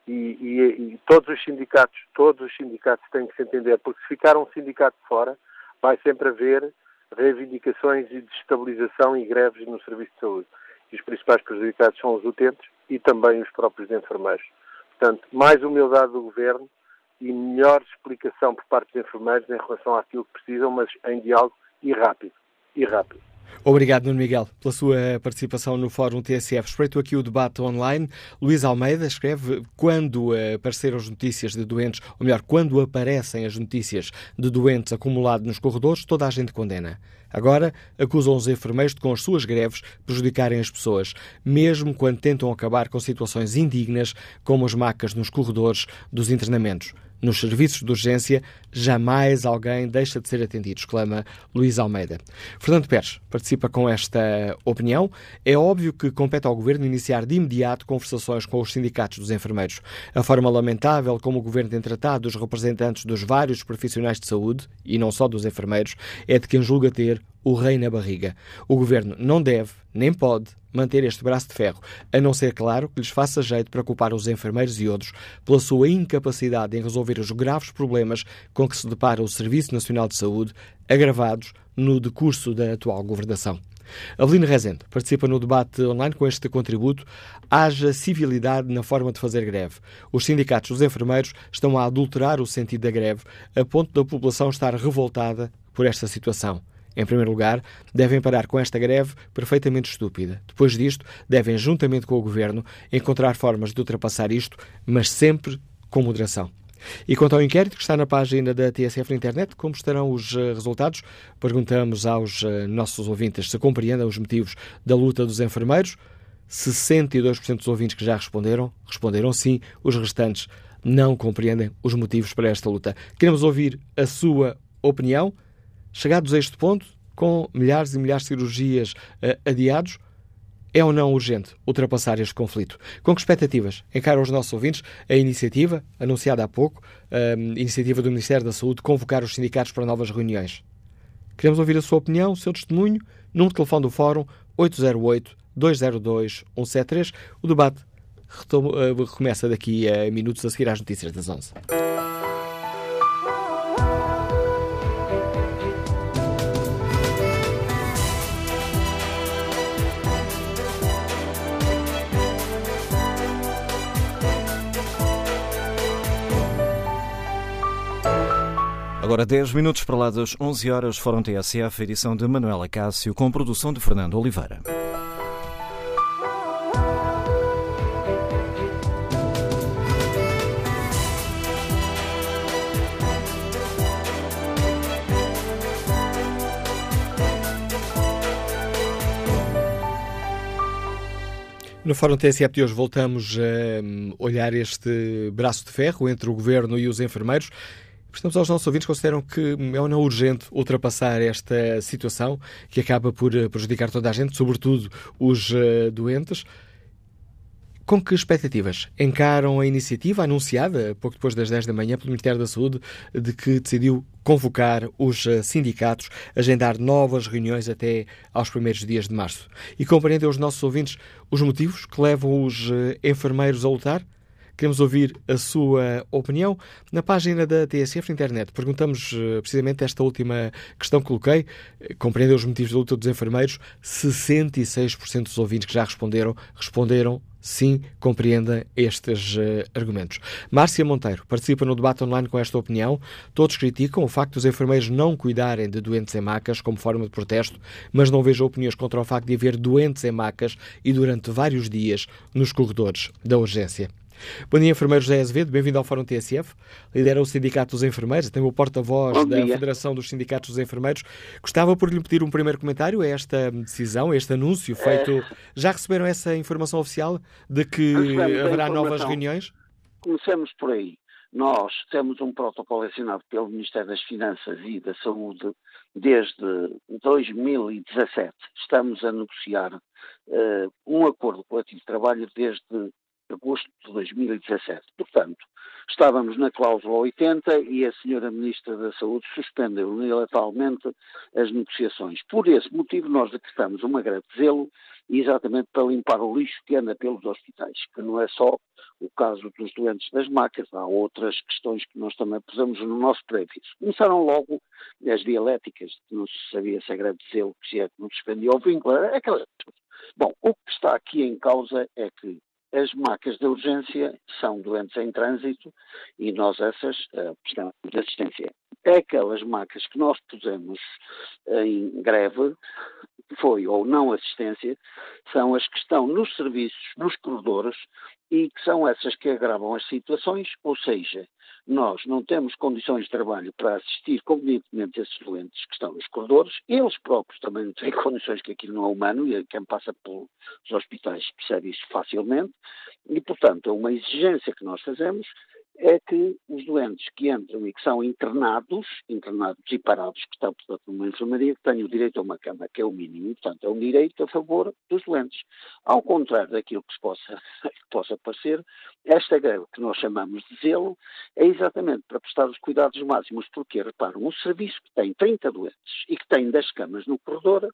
e, e, e, todos os sindicatos, todos os sindicatos têm que se entender, porque se ficar um sindicato fora, vai sempre haver reivindicações e desestabilização e greves no serviço de saúde. E os principais prejudicados são os utentes e também os próprios enfermeiros. Portanto, mais humildade do Governo e melhor explicação por parte dos enfermeiros em relação àquilo que precisam, mas em diálogo e rápido. E rápido. Obrigado, Nuno Miguel, pela sua participação no Fórum TSF. Espreito aqui o debate online. Luís Almeida escreve: quando apareceram as notícias de doentes, ou melhor, quando aparecem as notícias de doentes acumulados nos corredores, toda a gente condena. Agora acusam os enfermeiros de, com as suas greves, prejudicarem as pessoas, mesmo quando tentam acabar com situações indignas, como as macas nos corredores dos internamentos. Nos serviços de urgência, jamais alguém deixa de ser atendido, exclama Luís Almeida. Fernando Pérez participa com esta opinião. É óbvio que compete ao Governo iniciar de imediato conversações com os sindicatos dos enfermeiros. A forma lamentável como o Governo tem tratado os representantes dos vários profissionais de saúde, e não só dos enfermeiros, é de quem julga ter o rei na barriga. O Governo não deve, nem pode, manter este braço de ferro, a não ser, claro, que lhes faça jeito para culpar os enfermeiros e outros pela sua incapacidade em resolver os graves problemas com que se depara o Serviço Nacional de Saúde, agravados no decurso da atual governação. Avelino Rezende participa no debate online com este contributo. Haja civilidade na forma de fazer greve. Os sindicatos dos enfermeiros estão a adulterar o sentido da greve, a ponto da população estar revoltada por esta situação. Em primeiro lugar, devem parar com esta greve perfeitamente estúpida. Depois disto, devem, juntamente com o Governo, encontrar formas de ultrapassar isto, mas sempre com moderação. E quanto ao inquérito que está na página da TSF na internet, como estarão os eh, resultados? Perguntamos aos eh, nossos ouvintes se compreendem os motivos da luta dos enfermeiros. 62% dos ouvintes que já responderam, responderam sim, os restantes não compreendem os motivos para esta luta. Queremos ouvir a sua opinião. Chegados a este ponto, com milhares e milhares de cirurgias uh, adiados, é ou não urgente ultrapassar este conflito? Com que expectativas encaram os nossos ouvintes a iniciativa, anunciada há pouco, a iniciativa do Ministério da Saúde, de convocar os sindicatos para novas reuniões? Queremos ouvir a sua opinião, o seu testemunho, de telefone do Fórum 808-202-173. O debate recomeça daqui a minutos a seguir às notícias das 11. Agora 10 minutos para lá das 11 horas, Fórum TSF, edição de Manuela Cássio, com produção de Fernando Oliveira. No Fórum TSF de hoje voltamos a hum, olhar este braço de ferro entre o Governo e os enfermeiros. Prestamos aos nossos ouvintes consideram que é ou não urgente ultrapassar esta situação que acaba por eh, prejudicar toda a gente, sobretudo os uh, doentes. Com que expectativas encaram a iniciativa anunciada pouco depois das 10 da manhã pelo Ministério da Saúde de que decidiu convocar os eh, sindicatos, agendar novas reuniões até aos primeiros dias de março? E compreendem os nossos ouvintes os motivos que levam os enfermeiros a lutar? Queremos ouvir a sua opinião. Na página da TSF na internet perguntamos eh, precisamente esta última questão que coloquei. Compreendem os motivos da luta dos enfermeiros? 66% dos ouvintes que já responderam, responderam sim compreenda estes uh, argumentos. Márcia Monteiro participa no debate online com esta opinião. Todos criticam o facto dos enfermeiros não cuidarem de doentes em macas como forma de protesto, mas não vejo opiniões contra o facto de haver doentes em macas e durante vários dias nos corredores da urgência. Bom dia, enfermeiro José Azevedo, bem-vindo ao Fórum TSF. Lidera o Sindicato dos Enfermeiros, tem o porta-voz da Federação dos Sindicatos dos Enfermeiros. Gostava por lhe pedir um primeiro comentário a esta decisão, a este anúncio feito. É... Já receberam essa informação oficial de que haverá novas reuniões? Comecemos por aí. Nós temos um protocolo assinado pelo Ministério das Finanças e da Saúde desde 2017. Estamos a negociar uh, um acordo coletivo de trabalho desde agosto de 2017. Portanto, estávamos na cláusula 80 e a senhora Ministra da Saúde suspendeu unilateralmente as negociações. Por esse motivo, nós decretamos uma greve de zelo exatamente para limpar o lixo que anda pelos hospitais, que não é só o caso dos doentes das macas, há outras questões que nós também pusemos no nosso previsto. Começaram logo as dialéticas, não se sabia se a greve de zelo se é que não suspendia o vínculo, aquelas Bom, o que está aqui em causa é que as macas de urgência são doentes em trânsito e nós essas uh, precisamos de assistência. Aquelas macas que nós pusemos em greve, foi ou não assistência, são as que estão nos serviços, nos corredores, e que são essas que agravam as situações, ou seja, nós não temos condições de trabalho para assistir convenientemente esses doentes que estão nos corredores, eles próprios também não têm condições que aquilo não é humano, e quem passa pelos hospitais percebe isso facilmente, e portanto é uma exigência que nós fazemos é que os doentes que entram e que são internados, internados e parados, que estão, portanto, numa enfermaria, que tenham direito a uma cama, que é o mínimo, portanto, é um direito a favor dos doentes. Ao contrário daquilo que, possa, que possa parecer, esta greve que nós chamamos de zelo é exatamente para prestar os cuidados máximos, porque, reparam, um serviço que tem 30 doentes e que tem 10 camas no corredor,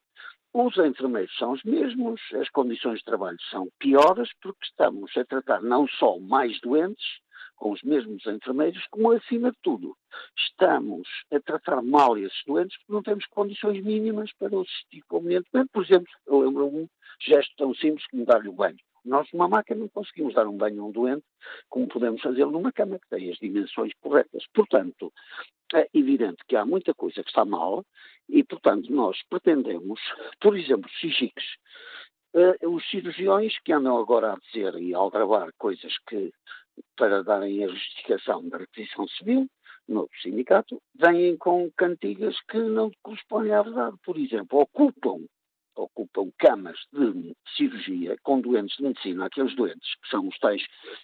os enfermeiros são os mesmos, as condições de trabalho são piores, porque estamos a tratar não só mais doentes, com os mesmos enfermeiros, como acima de tudo estamos a tratar mal esses doentes porque não temos condições mínimas para os assistir convenientemente. Por exemplo, eu lembro um gesto tão simples como dar-lhe o banho. Nós, numa máquina, não conseguimos dar um banho a um doente como podemos fazê-lo numa cama que tem as dimensões corretas. Portanto, é evidente que há muita coisa que está mal e, portanto, nós pretendemos, por exemplo, SIGICs, uh, os cirurgiões que andam agora a dizer e a aldrabar coisas que para darem a justificação da requisição civil no sindicato, vêm com cantigas que não correspondem à verdade. Por exemplo, ocupam, ocupam camas de cirurgia com doentes de medicina, aqueles doentes que são os tais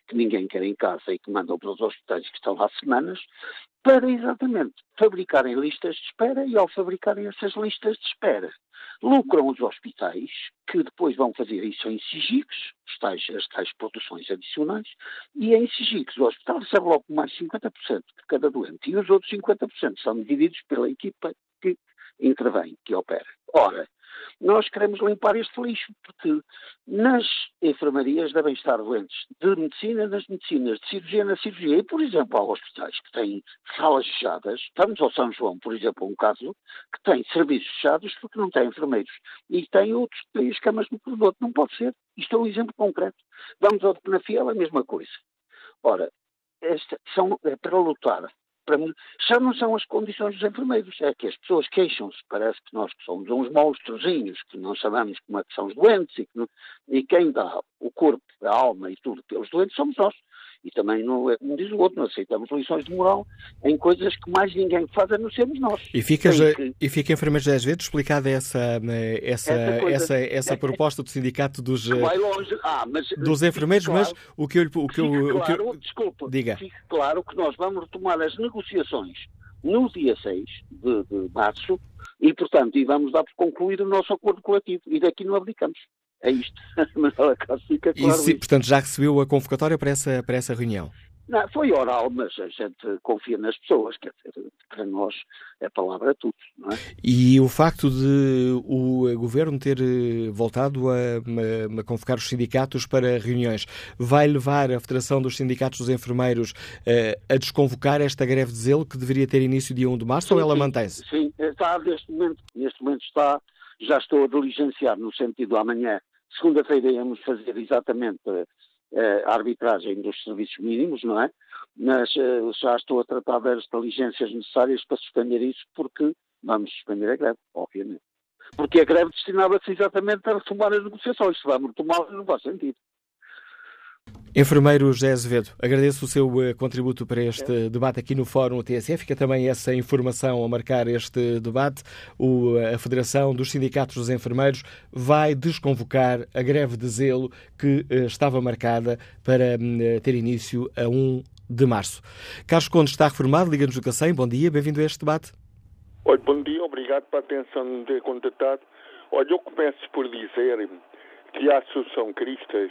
que ninguém quer em casa e que mandam para os hospitais que estão lá semanas, para exatamente fabricarem listas de espera e ao fabricarem essas listas de espera lucram os hospitais, que depois vão fazer isso em SIGICs, tais, as tais produções adicionais, e em SIGICs o hospital recebe logo mais 50% de cada doente, e os outros 50% são divididos pela equipa que intervém, que opera. Ora, nós queremos limpar este lixo, porque nas enfermarias devem estar doentes de medicina, nas medicinas, de cirurgia, na cirurgia. E, por exemplo, há hospitais que têm salas fechadas. Vamos ao São João, por exemplo, um caso que tem serviços fechados porque não tem enfermeiros. E tem outros que têm as camas no corredor. Não pode ser. Isto é um exemplo concreto. Vamos ao Penafiel, a mesma coisa. Ora, esta, são, é para lutar para mim, já não são as condições dos enfermeiros, é que as pessoas queixam-se, parece que nós que somos uns monstrozinhos, que não sabemos como é que são os doentes e, que, e quem dá o corpo, a alma e tudo pelos doentes somos nós. E também, não, é como diz o outro, não aceitamos lições de moral em coisas que mais ninguém faz a não sermos nós. E fica, que... e fica enfermeiros de vezes explicada essa, essa, essa, essa, essa proposta do sindicato dos, ah, mas, dos enfermeiros, claro, mas o que eu... O que eu, o que eu, desculpa, diga. fique claro que nós vamos retomar as negociações no dia 6 de, de março e, portanto, e vamos dar por concluído o nosso acordo coletivo e daqui não abdicamos. É isto. Mas ela fica claro. E se, portanto, já recebeu a convocatória para essa, para essa reunião? Não, foi oral, mas a gente confia nas pessoas, quer dizer, para nós a palavra é tudo, não é? E o facto de o governo ter eh, voltado a, a, a convocar os sindicatos para reuniões vai levar a Federação dos Sindicatos dos Enfermeiros a, eh, a desconvocar esta greve de zelo que deveria ter início dia 1 de março sim, ou ela mantém-se? Sim, está neste momento, neste momento está, já estou a diligenciar no sentido amanhã Segunda-feira íamos fazer exatamente eh, a arbitragem dos serviços mínimos, não é? Mas eh, já estou a tratar das diligências necessárias para suspender isso, porque vamos suspender a greve, obviamente. Porque a greve destinava-se exatamente a retomar as negociações. Se vamos retomar, não faz sentido. Enfermeiro José Azevedo, agradeço o seu uh, contributo para este debate aqui no Fórum TSF. Fica também essa informação a marcar este debate. O, a Federação dos Sindicatos dos Enfermeiros vai desconvocar a greve de zelo que uh, estava marcada para uh, ter início a 1 de março. Carlos Conde está reformado, Liga-nos do Cacém. Bom dia, bem-vindo a este debate. Olha, bom dia, obrigado pela atenção de me ter contatado. Olha, eu começo por dizer que a Associação Cristas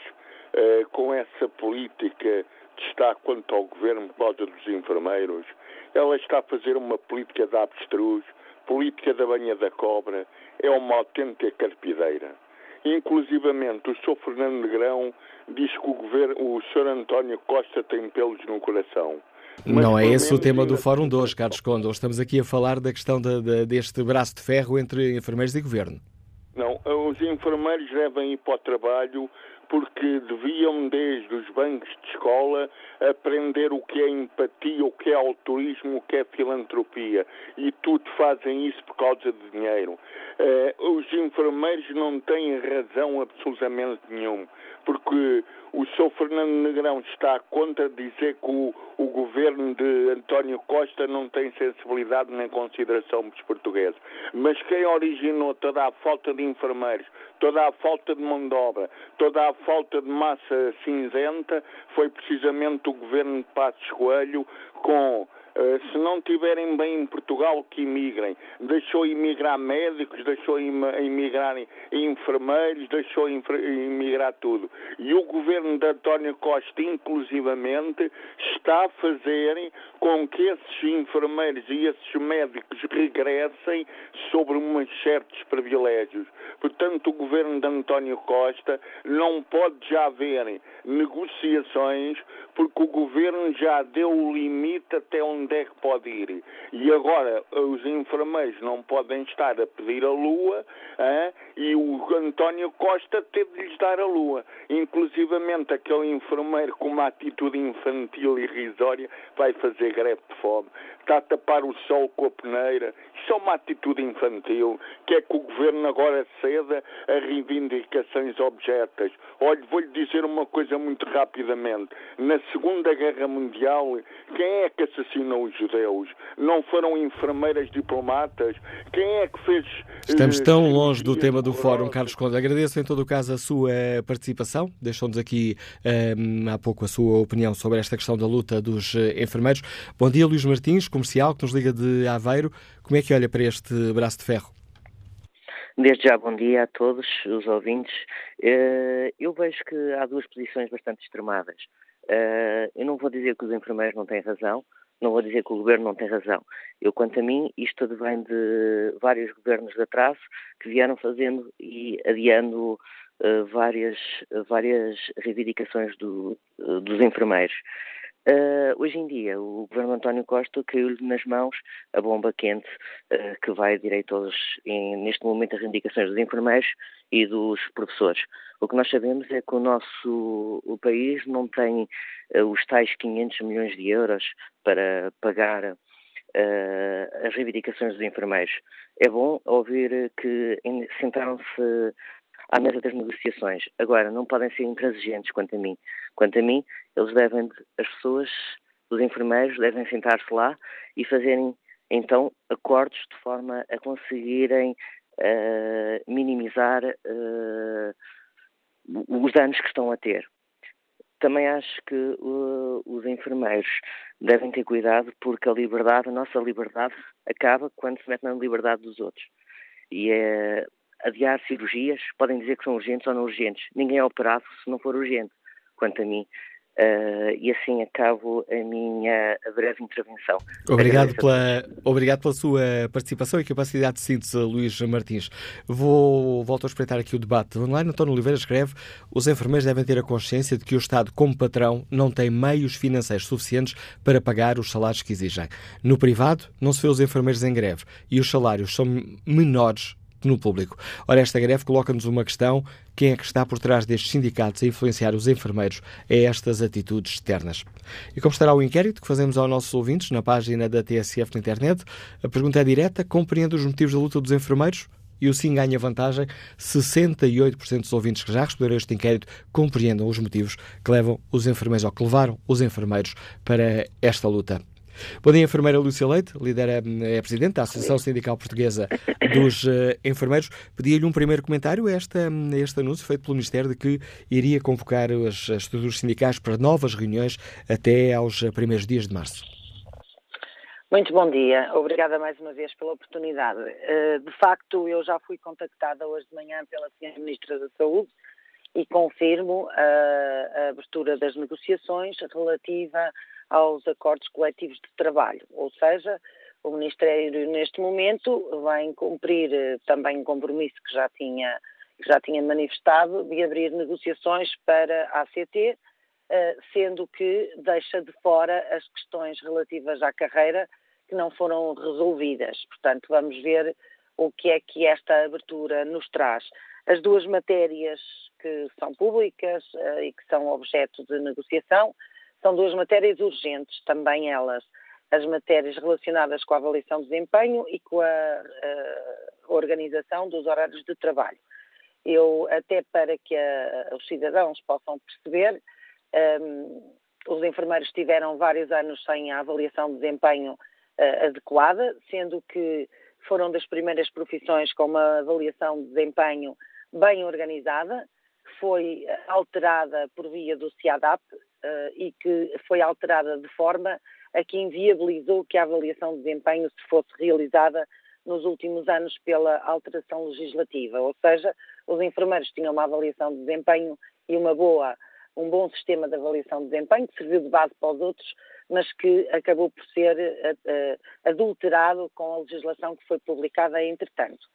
eh, com essa política de estar quanto ao governo por causa dos enfermeiros, ela está a fazer uma política de abstrus, política da banha da cobra, é uma autêntica carpideira. Inclusivamente o Sr. Fernando Negrão diz que o, governo, o Sr. António Costa tem pelos no coração. Mas não é esse o tema do Fórum de hoje, Carlos Conde. Hoje estamos aqui a falar da questão de, de, deste braço de ferro entre enfermeiros e governo. Não, os enfermeiros devem ir para o trabalho porque deviam, desde os bancos de escola, aprender o que é empatia, o que é altruísmo, o que é filantropia. E tudo fazem isso por causa de dinheiro. Uh, os enfermeiros não têm razão absolutamente nenhuma, porque o Sr. Fernando Negrão está contra dizer que o, o, governo de António Costa não tem sensibilidade nem consideração dos portugueses. Mas quem originou toda a falta de enfermeiros, toda a falta de mão de obra, toda a falta de massa cinzenta foi precisamente o governo de Passos Coelho com se não tiverem bem em Portugal, que imigrem. Deixou imigrar médicos, deixou imigrar enfermeiros, deixou imigrar tudo. E o governo de António Costa, inclusivamente, está a fazer com que esses enfermeiros e esses médicos regressem sobre uns certos privilégios. Portanto, o governo de António Costa não pode já haver negociações porque o governo já deu o limite até onde é que pode ir. E agora os enfermeiros não podem estar a pedir a lua hein? e o António Costa teve de lhes dar a lua. Inclusivamente aquele enfermeiro com uma atitude infantil e irrisória vai fazer greve de fome. Está a tapar o sol com a peneira. Isso é uma atitude infantil. Quer que o governo agora ceda a reivindicações objetas. Olha, vou-lhe dizer uma coisa muito rapidamente. Na Segunda Guerra Mundial, quem é que assassinou os judeus? Não foram enfermeiras diplomatas? Quem é que fez. Estamos tão uh, longe do tema do Fórum, Carlos Conde. Agradeço em todo o caso a sua participação. Deixou-nos aqui um, há pouco a sua opinião sobre esta questão da luta dos eh, enfermeiros. Bom dia, Luís Martins, comercial, que nos liga de Aveiro. Como é que olha para este braço de ferro? Desde já, bom dia a todos os ouvintes. Eh, eu vejo que há duas posições bastante extremadas. Eh, eu não vou dizer que os enfermeiros não têm razão, não vou dizer que o governo não tem razão. Eu, quanto a mim, isto vem de vários governos de atraso que vieram fazendo e adiando uh, várias, várias reivindicações do, uh, dos enfermeiros. Uh, hoje em dia, o governo António Costa caiu-lhe nas mãos a bomba quente uh, que vai direito aos, em, neste momento, as reivindicações dos enfermeiros e dos professores. O que nós sabemos é que o nosso o país não tem uh, os tais 500 milhões de euros para pagar uh, as reivindicações dos enfermeiros. É bom ouvir que sentaram-se à mesa das negociações. Agora, não podem ser intransigentes quanto a mim. Quanto a mim, eles devem, as pessoas, os enfermeiros, devem sentar-se lá e fazerem, então, acordos de forma a conseguirem uh, minimizar uh, os danos que estão a ter. Também acho que uh, os enfermeiros devem ter cuidado porque a liberdade, a nossa liberdade, acaba quando se mete na liberdade dos outros. E é adiar cirurgias, podem dizer que são urgentes ou não urgentes. Ninguém é operado se não for urgente, quanto a mim. Uh, e assim acabo a minha breve intervenção. Obrigado pela, obrigado pela sua participação e capacidade de síntese, Luís Martins. Vou, volto a espreitar aqui o debate online. António Oliveira escreve: os enfermeiros devem ter a consciência de que o Estado, como patrão, não tem meios financeiros suficientes para pagar os salários que exigem. No privado, não se vê os enfermeiros em greve e os salários são menores no público. Ora, esta greve coloca-nos uma questão: quem é que está por trás destes sindicatos a influenciar os enfermeiros a estas atitudes externas? E como estará o inquérito que fazemos aos nossos ouvintes na página da TSF na internet? A pergunta é direta: compreende os motivos da luta dos enfermeiros? E o sim ganha vantagem. 68% dos ouvintes que já responderam a este inquérito compreendam os motivos que levam os enfermeiros, ou que levaram os enfermeiros para esta luta. Bom dia, enfermeira Lúcia Leite, lidera, é presidente da Associação Sindical Portuguesa dos uh, Enfermeiros. Pedia-lhe um primeiro comentário a, esta, a este anúncio feito pelo Ministério de que iria convocar as, as estruturas sindicais para novas reuniões até aos primeiros dias de março. Muito bom dia. Obrigada mais uma vez pela oportunidade. Eh, de facto, eu já fui contactada hoje de manhã pela Sra. Ministra da Saúde e confirmo a abertura das negociações relativa aos acordos coletivos de trabalho, ou seja, o Ministério neste momento vai cumprir eh, também um compromisso que já tinha que já tinha manifestado de abrir negociações para a ACT, eh, sendo que deixa de fora as questões relativas à carreira que não foram resolvidas. Portanto, vamos ver o que é que esta abertura nos traz. As duas matérias que são públicas eh, e que são objeto de negociação são duas matérias urgentes, também elas. As matérias relacionadas com a avaliação de desempenho e com a, a organização dos horários de trabalho. Eu, até para que a, os cidadãos possam perceber, um, os enfermeiros tiveram vários anos sem a avaliação de desempenho uh, adequada, sendo que foram das primeiras profissões com uma avaliação de desempenho bem organizada, foi alterada por via do CIADAP uh, e que foi alterada de forma a que inviabilizou que a avaliação de desempenho se fosse realizada nos últimos anos pela alteração legislativa, ou seja, os enfermeiros tinham uma avaliação de desempenho e uma boa, um bom sistema de avaliação de desempenho que serviu de base para os outros, mas que acabou por ser uh, adulterado com a legislação que foi publicada entretanto.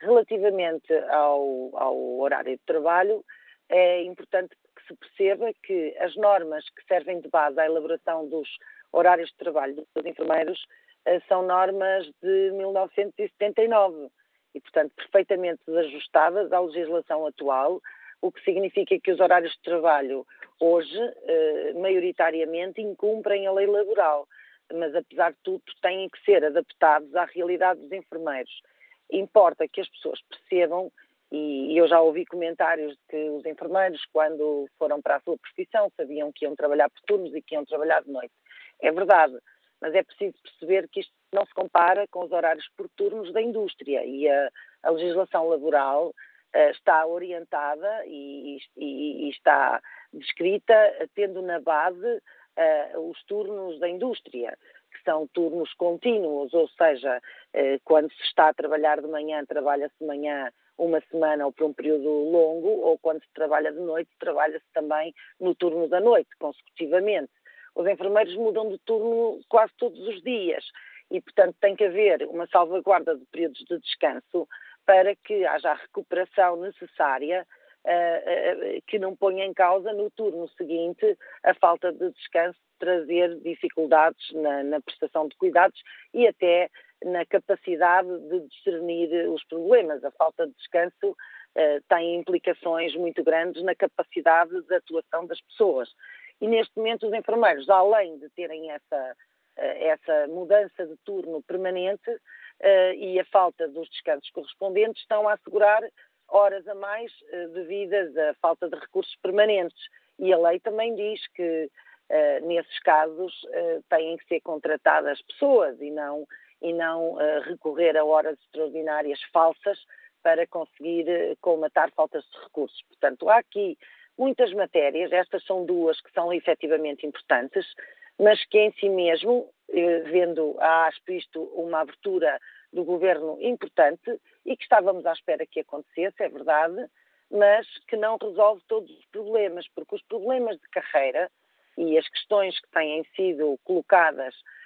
Relativamente ao, ao horário de trabalho, é importante se perceba que as normas que servem de base à elaboração dos horários de trabalho dos enfermeiros eh, são normas de 1979 e, portanto, perfeitamente desajustadas à legislação atual, o que significa que os horários de trabalho hoje, eh, maioritariamente, incumprem a lei laboral, mas, apesar de tudo, têm que ser adaptados à realidade dos enfermeiros. Importa que as pessoas percebam e eu já ouvi comentários de que os enfermeiros, quando foram para a sua profissão, sabiam que iam trabalhar por turnos e que iam trabalhar de noite. É verdade, mas é preciso perceber que isto não se compara com os horários por turnos da indústria e a, a legislação laboral uh, está orientada e, e, e, está descrita tendo na base uh, os turnos da indústria que são turnos contínuos, ou seja, uh, quando se está a trabalhar de manhã, trabalha-se de manhã uma semana ou por um período longo, ou quando se trabalha de noite, trabalha-se também no turno da noite, consecutivamente. Os enfermeiros mudam de turno quase todos os dias e, portanto, tem que haver uma salvaguarda de períodos de descanso para que haja a recuperação necessária uh, uh, que não ponha em causa no turno seguinte a falta de descanso trazer dificuldades na, na prestação de cuidados e até na capacidade de discernir os problemas. A falta de descanso uh, tem implicações muito grandes na capacidade de atuação das pessoas. E neste momento os enfermeiros, além de terem essa essa mudança de turno permanente e a falta dos descansos correspondentes estão a assegurar horas a mais devidas à falta de recursos permanentes. E a lei também diz que uh, nesses casos uh, têm que ser contratadas pessoas e não, e não uh, recorrer a horas extraordinárias falsas para conseguir colmatar faltas de recursos. Portanto, há aqui muitas matérias, estas são duas que são efetivamente importantes, mas que em si mesmo, vendo a ASP isto uma abertura do governo importante e que estávamos à espera que acontecesse, é verdade, mas que não resolve todos os problemas, porque os problemas de carreira e as questões que têm sido colocadas, uh,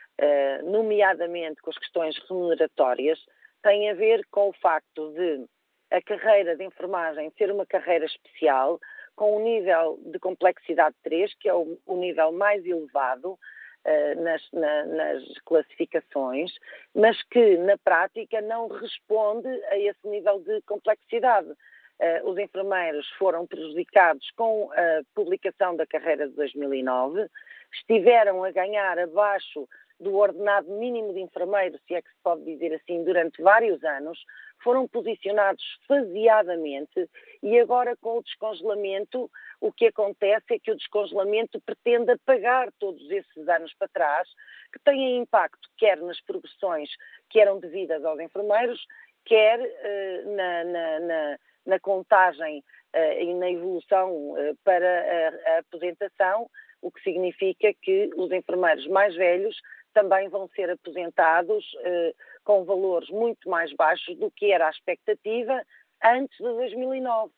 nomeadamente com as questões remuneratórias, têm a ver com o facto de a carreira de enfermagem ser uma carreira especial, com um nível de complexidade 3, que é o, nível mais elevado uh, nas, na, nas classificações, mas que na prática não responde a esse nível de complexidade. Uh, os enfermeiros foram prejudicados com a publicação da carreira de 2009, estiveram a ganhar abaixo do ordenado mínimo de enfermeiro, se é que se pode dizer assim, durante vários anos, foram posicionados faseadamente e agora com o descongelamento, o que acontece é que o descongelamento pretende apagar todos esses anos para trás, que têm impacto quer nas progressões que eram devidas aos enfermeiros, quer uh, na, na, na na contagem uh, e na evolução uh, para a, a, aposentação, o que significa que os enfermeiros mais velhos também vão ser aposentados uh, com valores muito mais baixos do que era a expectativa antes de 2009.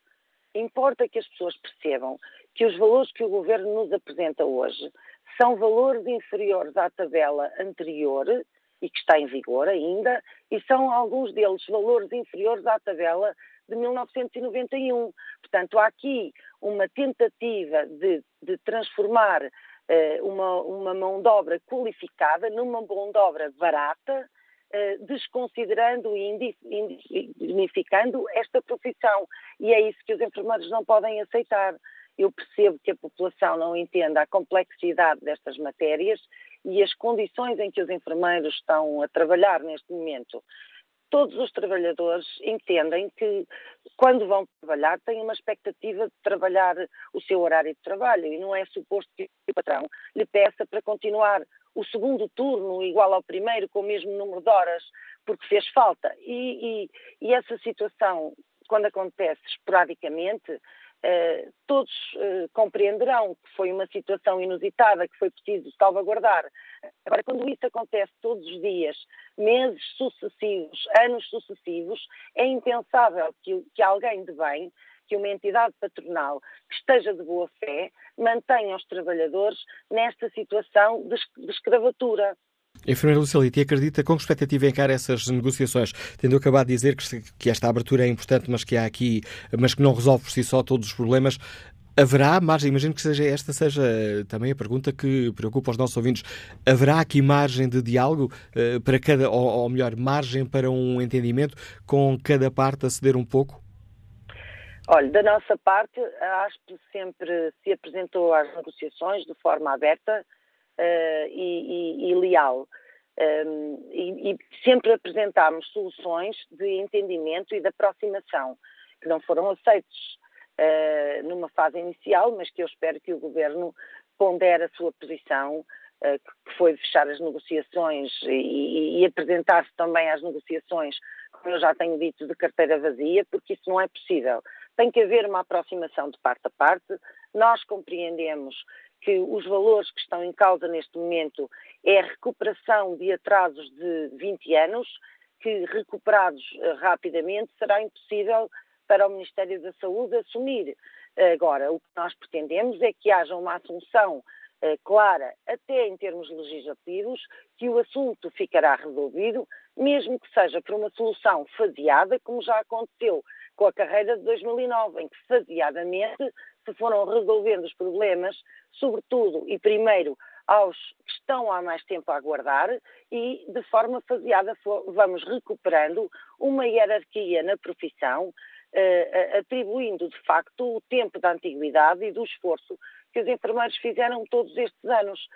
Importa que as pessoas percebam que os valores que o governo nos apresenta hoje são valores inferiores à tabela anterior e que está em vigor ainda, e são alguns deles valores inferiores à tabela de 1991. Portanto, há aqui uma tentativa de, de transformar uma, uma mão de obra qualificada numa mão de obra barata, uh, desconsiderando e dignificando esta profissão. E é isso que os enfermeiros não podem aceitar. Eu percebo que a população não entenda a complexidade destas matérias e as condições em que os enfermeiros estão a trabalhar neste momento todos os trabalhadores entendem que quando vão trabalhar têm uma expectativa de trabalhar o seu horário de trabalho e não é suposto que o patrão lhe peça para continuar o segundo turno igual ao primeiro com o mesmo número de horas porque fez falta. E, e, e essa situação, quando acontece esporadicamente, eh, todos eh, compreenderão que foi uma situação inusitada, que foi preciso salvaguardar. Agora, quando isso acontece todos os dias, meses sucessivos, anos sucessivos, é impensável que, que alguém de bem, que uma entidade patronal que esteja de boa fé, mantenha os trabalhadores nesta situação de, de escravatura. Enfermeira Lucilite, acredita com que expectativa encara essas negociações, tendo acabado de dizer que, que esta abertura é importante, mas que há aqui, mas que não resolve por si só todos os problemas. Haverá margem, imagino que seja esta seja também a pergunta que preocupa os nossos ouvintes. Haverá aqui margem de diálogo uh, para cada, ou, ou melhor, margem para um entendimento com cada parte a ceder um pouco? Olha, da nossa parte, a ASP sempre se apresentou às negociações de forma aberta, uh, e, e, e, leal. Um, e, e, sempre apresentámos soluções de entendimento e de aproximação, que não foram aceitas uh, numa fase inicial, mas que eu espero que o Governo pondere a sua posição, uh, que foi fechar as negociações e, e apresentar-se também às negociações, como eu já tenho dito, de carteira vazia, porque isso não é possível. Tem que haver uma aproximação de parte a parte. Nós compreendemos que os valores que estão em causa neste momento é a recuperação de atrasos de 20 anos, que recuperados eh, rapidamente será impossível para o Ministério da Saúde assumir. Agora, o que nós pretendemos é que haja uma assunção uh, clara, até em termos legislativos, que o assunto ficará resolvido, mesmo que seja por uma solução faseada, como já aconteceu com a carreira de 2009, em que faseadamente se foram resolvendo os problemas, sobretudo e primeiro aos que estão há mais tempo a aguardar e, de forma faseada, vamos recuperando uma hierarquia na profissão, eh, atribuindo, de facto, o tempo da antiguidade e do esforço que os enfermeiros fizeram todos estes anos.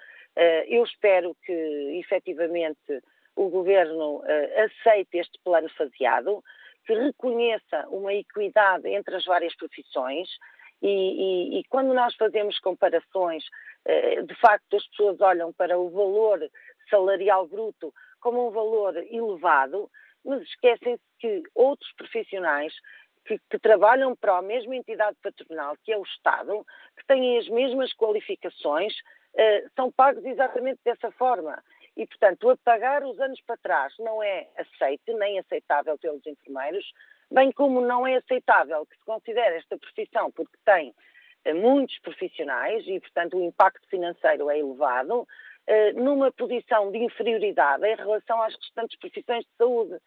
eu espero que, efetivamente, o Governo aceite este plano faseado, que reconheça uma equidade entre as várias profissões e, e, e, quando nós fazemos comparações, de facto as pessoas olham para o valor salarial bruto como um valor elevado, mas esquecem-se que outros profissionais que, que, trabalham para a mesma entidade patronal, que é o Estado, que têm as mesmas qualificações, uh, são pagos exatamente dessa forma. E, portanto, apagar os anos para trás não é aceite, nem aceitável pelos enfermeiros, bem como não é aceitável que se considere esta profissão, porque tem uh, muitos profissionais e, portanto, o impacto financeiro é elevado, uh, numa posição de inferioridade em relação às restantes profissões de saúde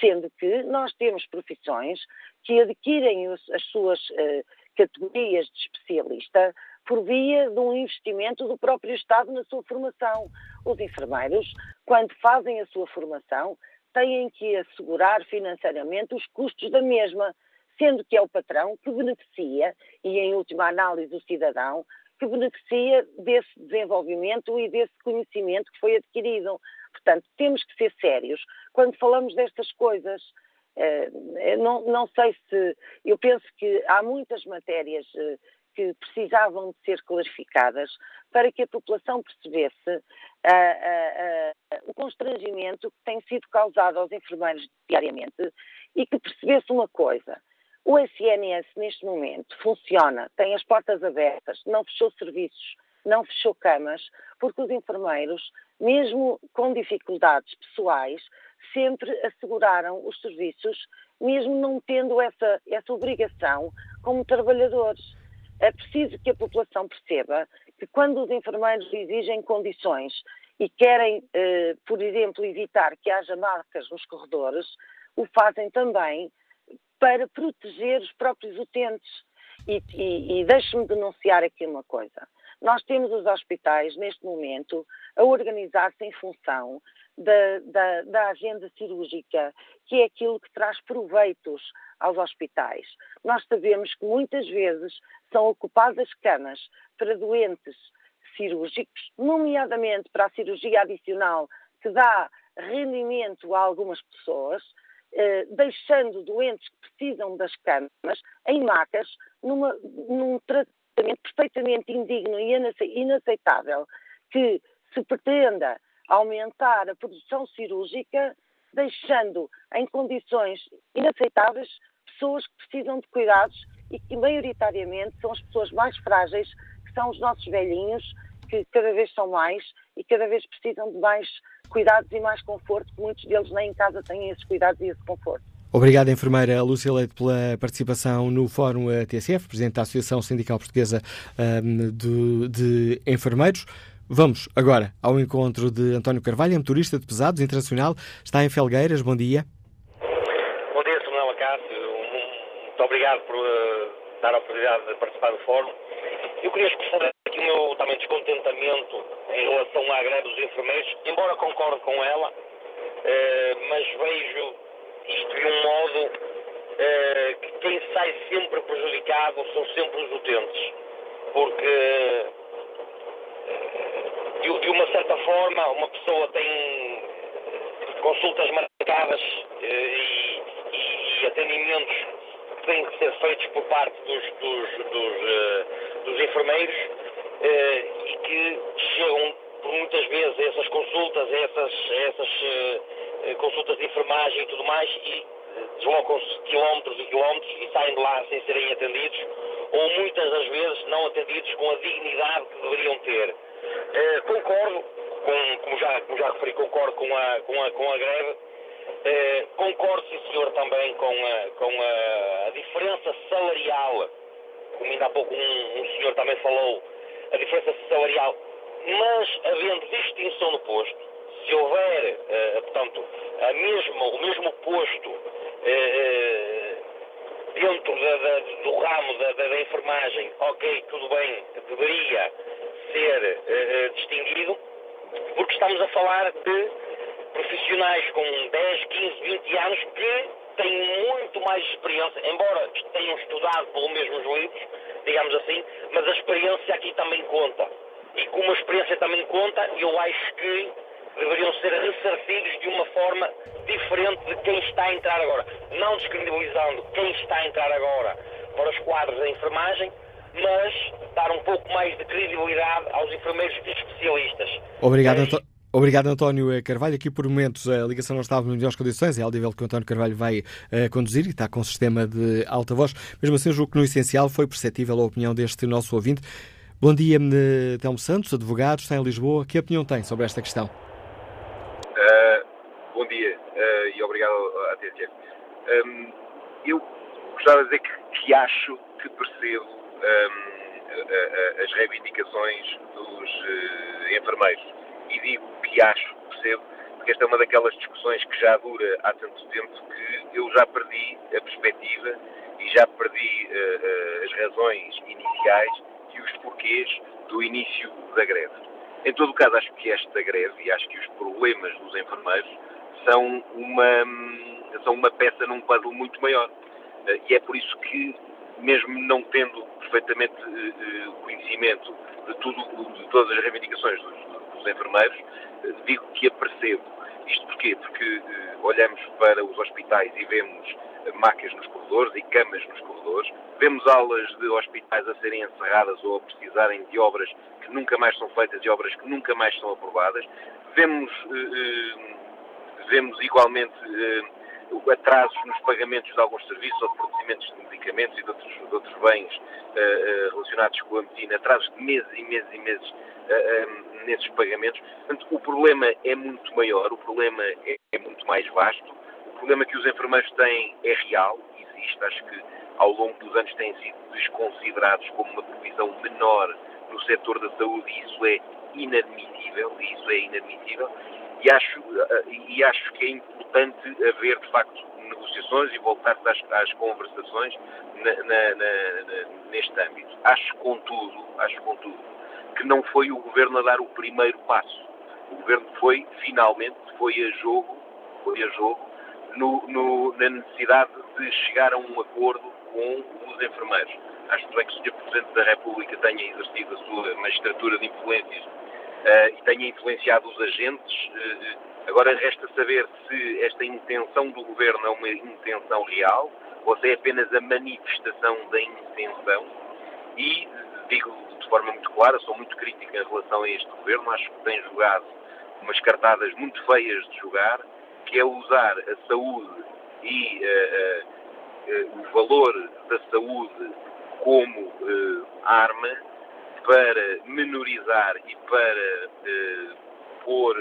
sendo que nós temos profissões que adquirem as suas uh, categorias de especialista por via de um investimento do próprio Estado na sua formação. Os enfermeiros, quando fazem a sua formação, têm que assegurar financeiramente os custos da mesma, sendo que é o patrão que beneficia, e em última análise o cidadão, que beneficia desse desenvolvimento e desse conhecimento que foi adquirido. Portanto, temos que ser sérios quando falamos destas coisas. Uh, não, não, sei se. Eu penso que há muitas matérias uh, que precisavam de ser clarificadas para que a população percebesse uh, o constrangimento que tem sido causado aos enfermeiros diariamente e que percebesse uma coisa. O SNS, neste momento, funciona, tem as portas abertas, não fechou serviços, não fechou camas, porque os enfermeiros, mesmo com dificuldades pessoais, sempre asseguraram os serviços, mesmo não tendo essa, essa obrigação como trabalhadores. É preciso que a população perceba que quando os enfermeiros exigem condições e querem, eh, por exemplo, evitar que haja marcas nos corredores, o fazem também para proteger os próprios utentes. E, e, e deixe-me denunciar aqui uma coisa. Nós temos os hospitais, neste momento, a organizar-se em função da, da, da, agenda cirúrgica, que é aquilo que traz proveitos aos hospitais. Nós sabemos que muitas vezes são ocupadas camas para doentes cirúrgicos, nomeadamente para a cirurgia adicional, que dá rendimento a algumas pessoas, eh, deixando doentes que precisam das camas em macas numa, num tratamento perfeitamente indigno e inaceitável que se pretenda aumentar a produção cirúrgica, deixando em condições inaceitáveis pessoas que precisam de cuidados e que maioritariamente são as pessoas mais frágeis, que são os nossos velhinhos, que cada vez são mais e cada vez precisam de mais cuidados e mais conforto, que muitos deles nem em casa têm esses cuidados e esse conforto. Obrigado, enfermeira Lúcia Leite, pela participação no Fórum TSF, Presidente da Associação Sindical Portuguesa um, de, de Enfermeiros. Vamos agora ao encontro de António Carvalho, motorista de pesados internacional, está em Felgueiras. Bom dia. Bom dia, Samuel Acácio. Muito obrigado por uh, dar a oportunidade de participar do fórum. Eu queria expressar aqui o meu também descontentamento em relação à greve dos enfermeiros, embora concorde com ela, uh, mas vejo isto de um modo uh, que quem sai sempre prejudicado são sempre os utentes. Porque, de, de, uma certa forma, uma pessoa tem consultas marcadas uh, e, e, atendimentos que têm que ser feitos por parte dos, dos, dos, dos enfermeiros e que chegam por muitas vezes a essas consultas, essas, a essas eh, consultas de enfermagem e tudo mais e eh, deslocam-se quilómetros e quilómetros e saem de lá sem serem atendidos ou muitas das vezes não atendidos com a dignidade que deveriam ter. Uh, concordo, com, como, já, como já referi, concordo com a, com a, com a greve. Uh, concordo, sim senhor, também com, a, com a, a, diferença salarial, como ainda há pouco um, um senhor também falou, a diferença salarial, mas havendo distinção no posto, se houver, uh, portanto, mesma, o mesmo posto uh, dentro da, da, do ramo da, da, enfermagem, ok, tudo bem, deveria ser uh, distinguido, porque estamos a falar de profissionais com 10, 15, 20 anos que têm muito mais experiência, embora tenham estudado pelo mesmo livros, digamos assim, mas a experiência aqui também conta. e como a experiência também conta, eu acho que deveriam ser ressarcidos de uma forma diferente de quem está a entrar agora. Não descredibilizando quem está a entrar agora para os quadros da enfermagem, mas dar um pouco mais de credibilidade aos enfermeiros especialistas. Obrigado, António. Obrigado, António Carvalho. Aqui, por momentos, a ligação não estava nas melhores condições. É audível que o António Carvalho vai uh, conduzir e está com o sistema de alta voz. Mesmo assim, julgo que no essencial foi perceptível a opinião deste nosso ouvinte. Bom dia, Telmo Santos, advogado, está em Lisboa. Que opinião tem sobre esta questão? Uh, bom dia uh, e obrigado à TSF. Um, eu gostava de dizer que, que acho que percebo um, as reivindicações dos enfermeiros e digo que acho, percebo, porque esta é uma daquelas discussões que já dura há tanto tempo que eu já perdi a perspectiva e já perdi uh, uh, as razões iniciais e os porquês do início da greve. Em todo o caso, acho que esta greve e acho que os problemas dos enfermeiros são uma, são uma peça num puzzle muito maior. Uh, e é por isso que, mesmo não tendo perfeitamente conhecimento de, tudo, de todas as reivindicações dos, dos enfermeiros, eh, digo que a percebo. Isto porquê? Porque eh, olhamos para os hospitais e vemos eh, macas nos corredores e camas nos corredores, vemos aulas de hospitais a serem encerradas ou a precisarem de obras que nunca mais são feitas e obras que nunca mais são aprovadas, vemos, vemos igualmente atrasos nos pagamentos de alguns serviços ou de procedimentos de medicamentos e de outros, de outros bens relacionados com a medicina, atrasos de meses e meses e meses nesses pagamentos. Portanto, o problema é muito maior, o problema é, é muito mais vasto, o problema que os enfermeiros têm é real, existe, acho que ao longo dos anos têm sido desconsiderados como uma profissão menor no setor da saúde e isso é inadmissível, e isso é inadmissível, e acho, e acho que é importante haver, de facto, negociações e voltar-se às, às, conversações na, na, na, neste âmbito. Acho, contudo, acho, contudo, que não foi o governo a dar o primeiro passo. O governo foi, finalmente, foi a jogo, foi a jogo no, no, na necessidade de chegar a um acordo com os enfermeiros. Acho que o Sr. Presidente da República tenha exercido a sua magistratura de influências uh, e tenha influenciado os agentes. Uh, agora resta saber se esta intenção do governo é uma intenção real ou se é apenas a manifestação da intenção. E digo de forma muito clara, sou muito crítico em relação a este governo, acho que tem jogado umas cartadas muito feias de jogar, que é usar a saúde e o valor da saúde como arma para menorizar e para pôr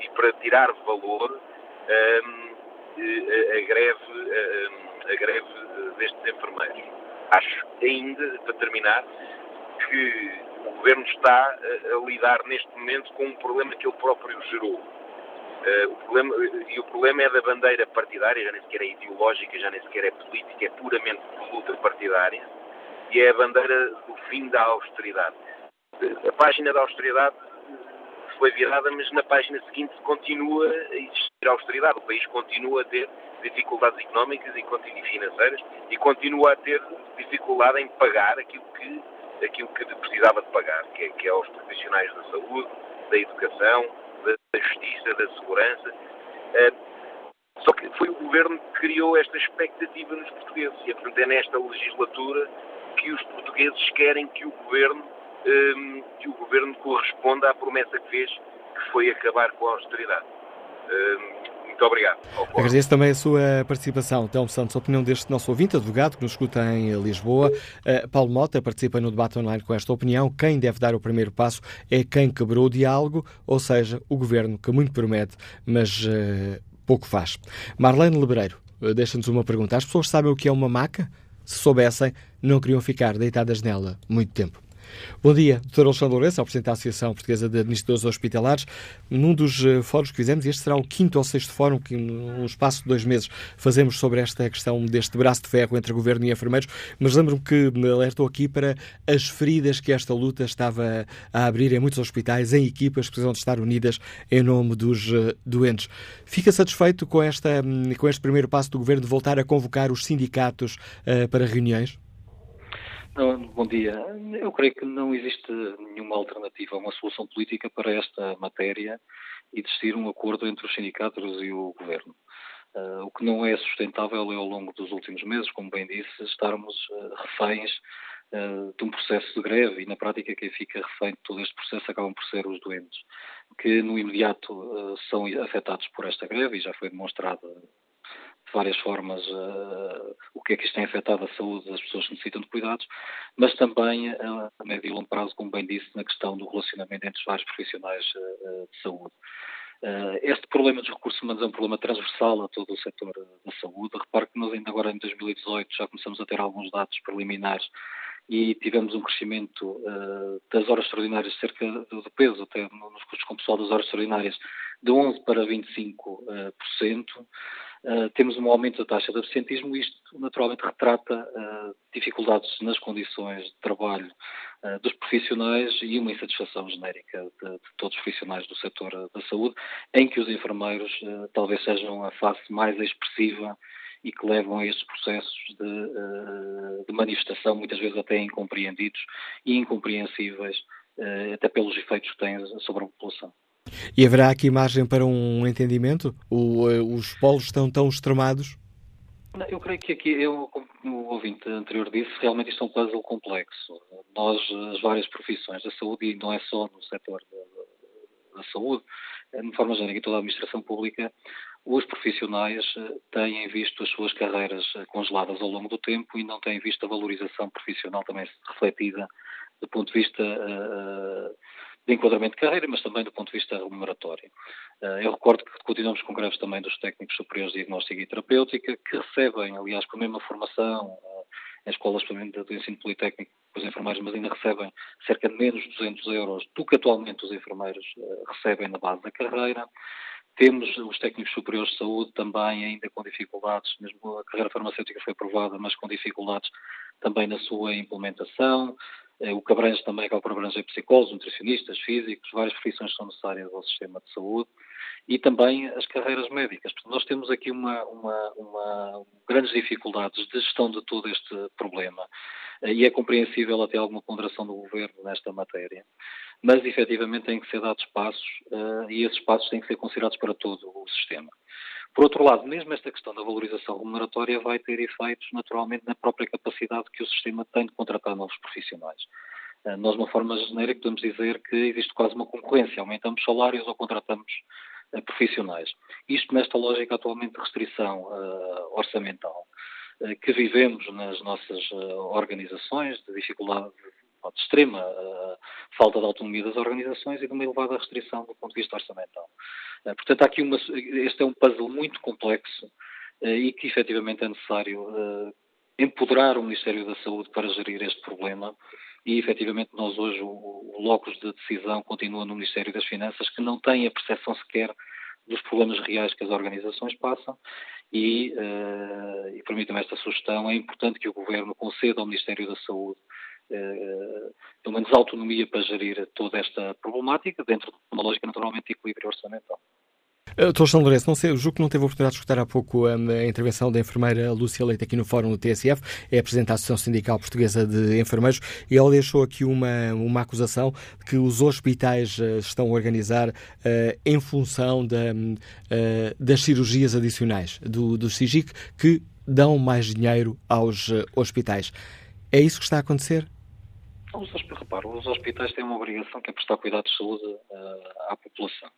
e para tirar valor a greve, a greve destes enfermeiros. Acho ainda, para terminar, que o Governo está a, lidar neste momento com um problema que ele próprio gerou. Uh, o problema, e o problema é da bandeira partidária, já nem sequer é ideológica, já nem sequer é política, é puramente luta partidária, e é a bandeira do fim da austeridade. A página da austeridade foi virada, mas na página seguinte continua a existir austeridade. O país continua a ter dificuldades económicas e financeiras e continua a ter dificuldade em pagar aquilo que aquilo que precisava de pagar, que é, que é aos profissionais da saúde, da educação, da, da justiça, da segurança. Uh, só que foi o governo que criou esta expectativa nos portugueses. E, portanto, é nesta legislatura que os portugueses querem que o governo, um, que o governo corresponda à promessa que fez, que foi acabar com a austeridade. Um, muito obrigado. Agradeço também a sua participação. Telmo Santos, a opinião deste nosso ouvinte, advogado, que nos escuta em Lisboa. Uh, Paulo Mota participa no debate online com esta opinião. Quem deve dar o primeiro passo é quem quebrou o diálogo, ou seja, o governo que muito promete, mas uh, pouco faz. Marlene Lebreiro uh, deixa-nos uma pergunta. As pessoas sabem o que é uma maca? Se soubessem, não queriam ficar deitadas nela muito tempo. Bom dia, Dr. Alexandre Lourenço, ao Presidente da Associação Portuguesa de Administradores Hospitalares. Num dos uh, fóruns que fizemos, este será o quinto ou sexto fórum que, num espaço de dois meses, fazemos sobre esta questão deste braço de ferro entre governo e enfermeiros, mas lembro-me que me alertou aqui para as feridas que esta luta estava a abrir em muitos hospitais, em equipas que precisam de estar unidas em nome dos uh, doentes. Fica satisfeito com, esta, um, com este primeiro passo do governo de voltar a convocar os sindicatos uh, para reuniões? Bom dia. Eu creio que não existe nenhuma alternativa, uma solução política para esta matéria e existir um acordo entre os sindicatos e o governo. Uh, o que não é sustentável é, ao longo dos últimos meses, como bem disse, estarmos uh, reféns uh, de um processo de greve e, na prática, quem fica refém de todo este processo acabam por ser os doentes, que no imediato são afetados por esta greve e já foi demonstrado de várias formas uh, o que é que isto tem afetado a saúde das pessoas que necessitam de cuidados, mas também uh, a médio e longo prazo, como bem disse, na questão do relacionamento entre os vários profissionais uh, de saúde. este problema dos recursos humanos é um problema transversal a todo o setor da saúde. Repare que nós ainda agora em 2018 já começamos a ter alguns dados preliminares e tivemos um crescimento uh, das horas extraordinárias cerca do, do peso, até nos custos com pessoal das horas extraordinárias, de 11% para 25%. Uh, uh, temos um aumento da taxa de absentismo e isto naturalmente retrata uh, dificuldades nas condições de trabalho uh, dos profissionais e uma insatisfação genérica de, de, todos os profissionais do setor da saúde, em que os enfermeiros talvez sejam a face mais expressiva e que levam a estes processos de, de manifestação, muitas vezes até incompreendidos e incompreensíveis, até pelos efeitos que têm sobre a população. E haverá aqui margem para um entendimento? O, eh, os polos estão tão extremados? Eu creio que aqui, eu, como o ouvinte anterior disse, realmente isto é um puzzle complexo. Nós, as várias profissões da saúde, e não é só no setor da, da saúde, eh, de forma genérica, toda a administração pública, os profissionais eh, têm visto as suas carreiras congeladas ao longo do tempo e não têm visto a valorização profissional também refletida do ponto de vista uh, de enquadramento de carreira, mas também do ponto de vista remuneratório. Eh, eu recordo que continuamos com greves também dos técnicos superiores de diagnóstica e terapêutica, que recebem, aliás, com a mesma formação eh, em escolas do ensino politécnico os enfermeiros, mas ainda recebem cerca de menos de 200 euros do que atualmente os enfermeiros eh, recebem na base da carreira. Temos os técnicos superiores de saúde também ainda com dificuldades, mesmo a carreira farmacêutica foi aprovada, mas com dificuldades também na sua implementação. Eh, o que abrange também acaba por abranger psicólogos, nutricionistas, físicos, várias profissões que são necessárias ao sistema de saúde e também as carreiras médicas. Portanto, nós temos aqui uma, uma, uma, grandes dificuldades de gestão de todo este problema eh, e é compreensível até alguma ponderação do governo nesta matéria. Mas, efetivamente, têm que ser dados passos uh, e esses passos têm que ser considerados para todo o sistema. Por outro lado, mesmo esta questão da valorização remuneratória vai ter efeitos, naturalmente, na própria capacidade que o sistema tem de contratar novos profissionais. Eh, nós, de uma forma genérica, podemos dizer que existe quase uma concorrência. Aumentamos salários ou contratamos profissionais. Isto nesta lógica atualmente de restrição uh, orçamental uh, que vivemos nas nossas organizações, de dificuldade de extrema uh, falta de autonomia das organizações e de uma elevada restrição do ponto de vista orçamental. Uh, portanto, há aqui uma, este é um puzzle muito complexo uh, e que efetivamente é necessário empoderar o Ministério da Saúde para gerir este problema e efetivamente nós hoje o, o locus de decisão continua no Ministério das Finanças que não tem a percepção sequer dos problemas reais que as organizações passam e, uh, e permitam-me esta sugestão, é importante que o Governo conceda ao Ministério da Saúde eh, pelo menos autonomia para gerir toda esta problemática, dentro de uma lógica naturalmente de equilíbrio orçamental. Doutor São Lourenço, não sei, julgo que não teve a oportunidade de escutar há pouco a, a, intervenção da enfermeira Lúcia Leite aqui no Fórum do TSF, é a Presidente da Associação Sindical Portuguesa de Enfermeiros, e ela deixou aqui uma, uma acusação de que os hospitais uh, estão a organizar uh, em função da, uh, das cirurgias adicionais do, do SIGIC que dão mais dinheiro aos hospitais. É isso que está a acontecer? Os, reparo, os hospitais têm uma obrigação que é prestar cuidados de saúde à população.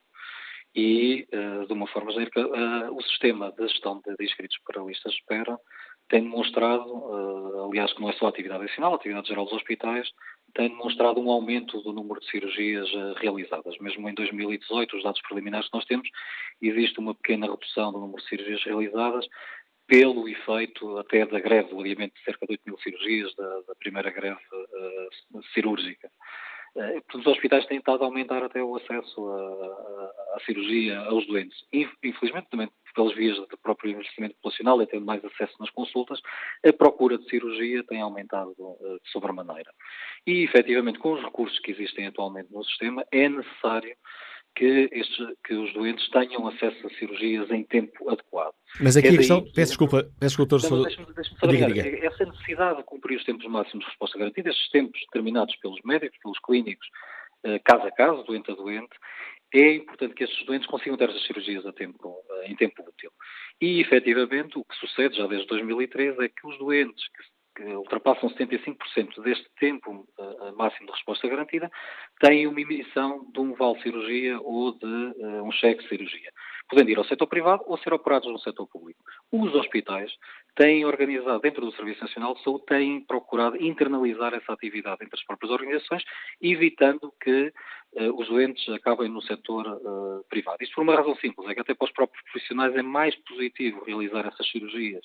E, uh, de uma forma genérica, uh, o sistema de gestão de, inscritos para listas de espera tem demonstrado, aliás, que não é só a atividade adicional, a atividade geral dos hospitais, tem demonstrado um aumento do número de cirurgias realizadas. Mesmo em 2018, os dados preliminares que nós temos, existe uma pequena redução do número de cirurgias realizadas, pelo efeito até da greve, o adiamento de cerca de 8 mil cirurgias da, da primeira greve uh, cirúrgica. Uh, os hospitais têm estado a aumentar até o acesso à cirurgia aos doentes. Infelizmente, também pelas vias do próprio investimento populacional e tendo mais acesso nas consultas, a procura de cirurgia tem aumentado uh, de sobremaneira. E, efetivamente, com os recursos que existem atualmente no sistema, é necessário que, estes, que os doentes tenham acesso a cirurgias em tempo adequado. Mas aqui é a questão, daí, peço desculpa, peço desculpa, doutor. Deixa-me deixa diga, diga. Essa necessidade de cumprir os tempos máximos de resposta garantida, estes tempos determinados pelos médicos, pelos clínicos, eh, caso a caso, doente a doente, é importante que estes doentes consigam ter essas cirurgias a tempo, eh, em tempo útil. E, efetivamente, o que sucede já desde 2013 é que os doentes que que ultrapassam 75% deste tempo uh, máximo de resposta garantida, têm uma emissão de um vale cirurgia ou de uh, um cheque cirurgia, podendo ir ao setor privado ou ser operados no setor público. Os hospitais têm organizado, dentro do Serviço Nacional de Saúde, têm procurado internalizar essa atividade entre as próprias organizações, evitando que uh, os doentes acabem no setor privado. Isto por uma razão simples, é que até para os próprios profissionais é mais positivo realizar essas cirurgias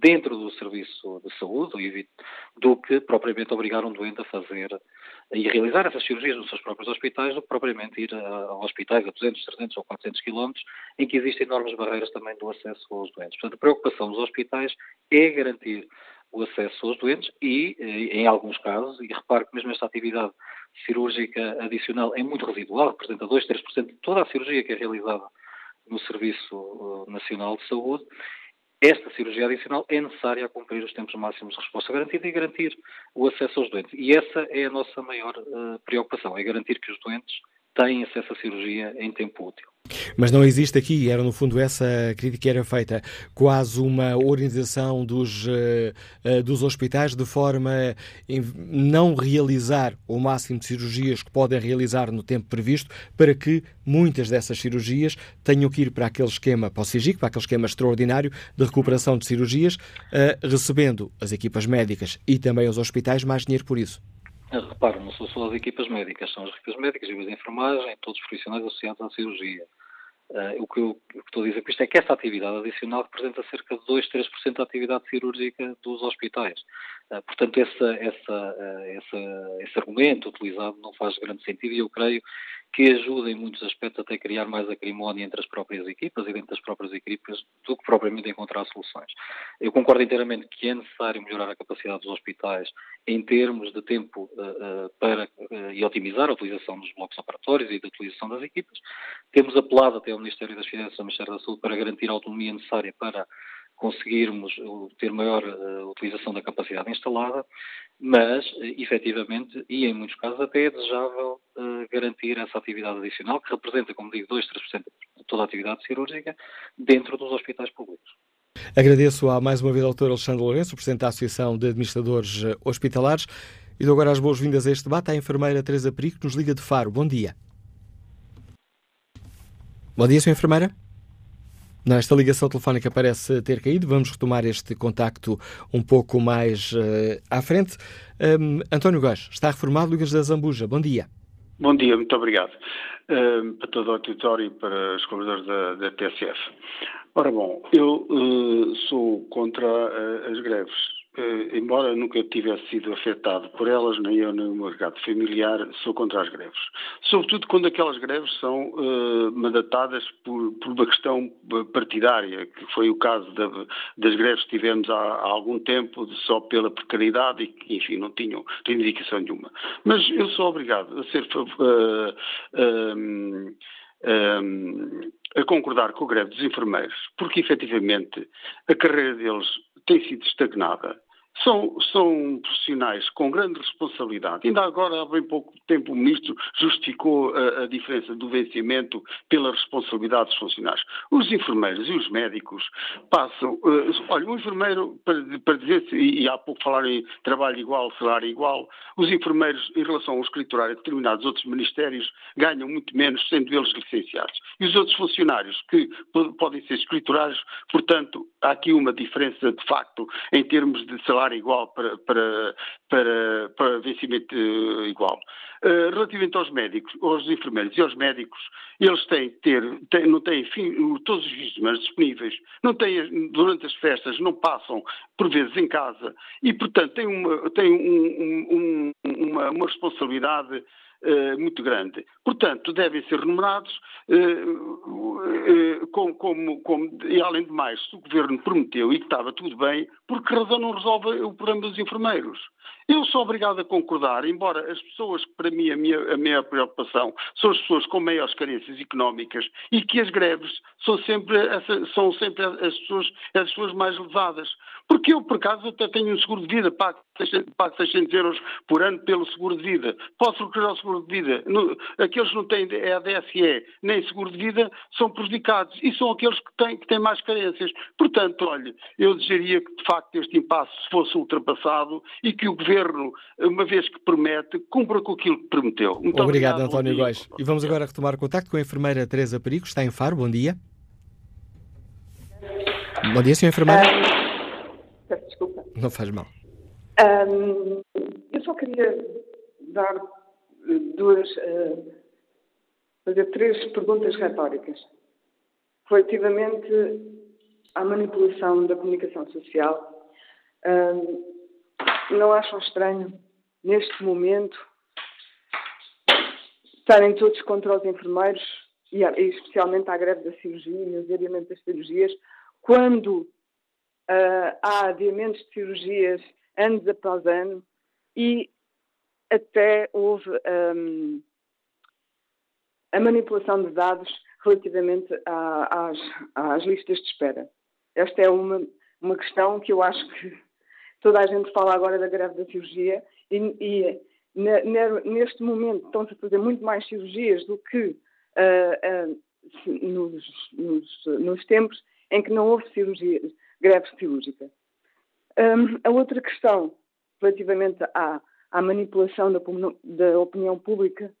dentro do serviço de saúde do que propriamente obrigar um doente a fazer e realizar essas cirurgias nos seus próprios hospitais do que propriamente ir a, hospitais a 200, 300 ou 400 quilómetros em que existem enormes barreiras também do acesso aos doentes. Portanto, a preocupação dos hospitais é garantir o acesso aos doentes e, eh, em alguns casos, e repare que mesmo esta atividade cirúrgica adicional é muito residual, representa 2, 3% de toda a cirurgia que é realizada no Serviço eh, Nacional de Saúde, esta cirurgia adicional é necessária a cumprir os tempos máximos de resposta garantida e garantir o acesso aos doentes. E essa é a nossa maior uh, preocupação, é garantir que os doentes têm acesso à cirurgia em tempo útil. Mas não existe aqui, era no fundo essa crítica que era feita, quase uma organização dos, uh, dos hospitais de forma a não realizar o máximo de cirurgias que podem realizar no tempo previsto, para que muitas dessas cirurgias tenham que ir para aquele esquema pós-CIGIC, para aquele esquema extraordinário de recuperação de cirurgias, uh, recebendo as equipas médicas e também os hospitais mais dinheiro por isso. Repara, não são só as equipas médicas, são as equipas médicas e as de enfermagem, todos os profissionais associados à cirurgia. Uh, o, que eu, o, que estou a dizer com isto é que esta atividade adicional representa cerca de 2, 3% da atividade cirúrgica dos hospitais. Uh, portanto, essa, essa, uh, essa, esse argumento utilizado não faz grande sentido e eu creio que ajuda em muitos aspectos até a criar mais acrimónia entre as próprias equipas e dentro das próprias equipas do que propriamente encontrar soluções. Eu concordo inteiramente que é necessário melhorar a capacidade dos hospitais em termos de tempo uh, para uh, e otimizar a utilização dos blocos operatórios e da utilização das equipas. Temos apelado até ao Ministério das Finanças e ao Ministério da Saúde para garantir a autonomia necessária para conseguirmos ter maior utilização da capacidade instalada, mas, efetivamente, e em muitos casos até é desejável garantir essa atividade adicional, que representa, como digo, 2, 3% de toda a atividade cirúrgica, dentro dos hospitais públicos. Agradeço a mais uma vez ao Dr. Alexandre Lourenço, Presidente da Associação de Administradores eh, Hospitalares, e dou agora as boas-vindas a este debate à enfermeira Teresa Perico, que nos liga de Faro. Bom dia. Bom dia, Sra. Enfermeira. Esta ligação telefónica parece ter caído. Vamos retomar este contacto um pouco mais uh, à frente. Um, António Góes, está reformado Lucas da Zambuja. Bom dia. Bom dia, muito obrigado. Uh, para todo o auditório e para os colaboradores da, da TSF. Ora bom, eu uh, sou contra uh, as greves. Uh, embora nunca tivesse sido afetado por elas, nem eu nem o meu mercado familiar, sou contra as greves. Sobretudo quando aquelas greves são mandatadas por, por, uma questão partidária, que foi o caso da, das greves que tivemos há, há, algum tempo, só pela precariedade e que, enfim, não tinham reivindicação nenhuma. Mas eu sou obrigado a ser um, a concordar com a greve dos enfermeiros, porque efetivamente a carreira deles tem sido estagnada são, são profissionais com grande responsabilidade. Ainda agora, há bem pouco tempo, o Ministro justificou a, a, diferença do vencimento pela responsabilidade dos funcionários. Os enfermeiros e os médicos passam. Uh, olha, um enfermeiro, para, para dizer, e, e há pouco falaram em trabalho igual, salário igual, os enfermeiros, em relação ao escriturário de determinados outros ministérios, ganham muito menos, sendo eles licenciados. E os outros funcionários, que podem ser escriturários, portanto, há aqui uma diferença de facto em termos de salário igual para, para, para, para vencimento eh, igual. Uh, relativamente aos médicos, aos enfermeiros e aos médicos, eles têm que ter, têm, não têm fim, todos os fins de semana disponíveis, não têm, durante as festas, não passam, por vezes, em casa, e, portanto, têm uma, têm um, um, uma, uma responsabilidade uh, muito grande. Portanto, devem ser remunerados uh, como, como, como, e além de mais, se o Governo prometeu e que estava tudo bem, por que razão não resolve o problema dos enfermeiros? Eu sou obrigado a concordar, embora as pessoas que, para mim, a minha, a minha preocupação são as pessoas com maiores carências económicas e que as greves são sempre, são sempre as, pessoas, as pessoas mais levadas. Porque eu, por acaso, até tenho um seguro de vida, pago, pago 600 euros por ano pelo seguro de vida. Posso recorrer ao seguro de vida. No, aqueles que não têm é a DSE nem seguro de vida são prejudicados e são aqueles que têm, que têm mais carências. Portanto, olha, eu desejaria que, de facto, este impasse fosse ultrapassado e que o Governo, uma vez que promete, cumpra com aquilo que prometeu. Muito obrigado, obrigado António Góis. E vamos agora retomar o contacto com a enfermeira Teresa Perigo, está em Faro. Bom dia. Bom dia, senhora enfermeira. Não faz mal. Um, eu só queria dar duas. Uh, fazer três perguntas retóricas. Relativamente à manipulação da comunicação social, um, não acham estranho, neste momento, estarem todos contra os enfermeiros, e, especialmente à greve da cirurgia e o adiamento das cirurgias, quando uh, há adiamentos de cirurgias anos após ano e até houve um, a manipulação de dados relativamente à, às, às, listas de espera. Esta é uma, uma questão que eu acho que toda a gente fala agora da greve da cirurgia e, e neste momento estão-se a fazer muito mais cirurgias do que uh, uh, nos, nos, nos, tempos em que não houve cirurgias greve cirúrgica. Um, a outra questão, relativamente à, à manipulação da, da, opinião pública,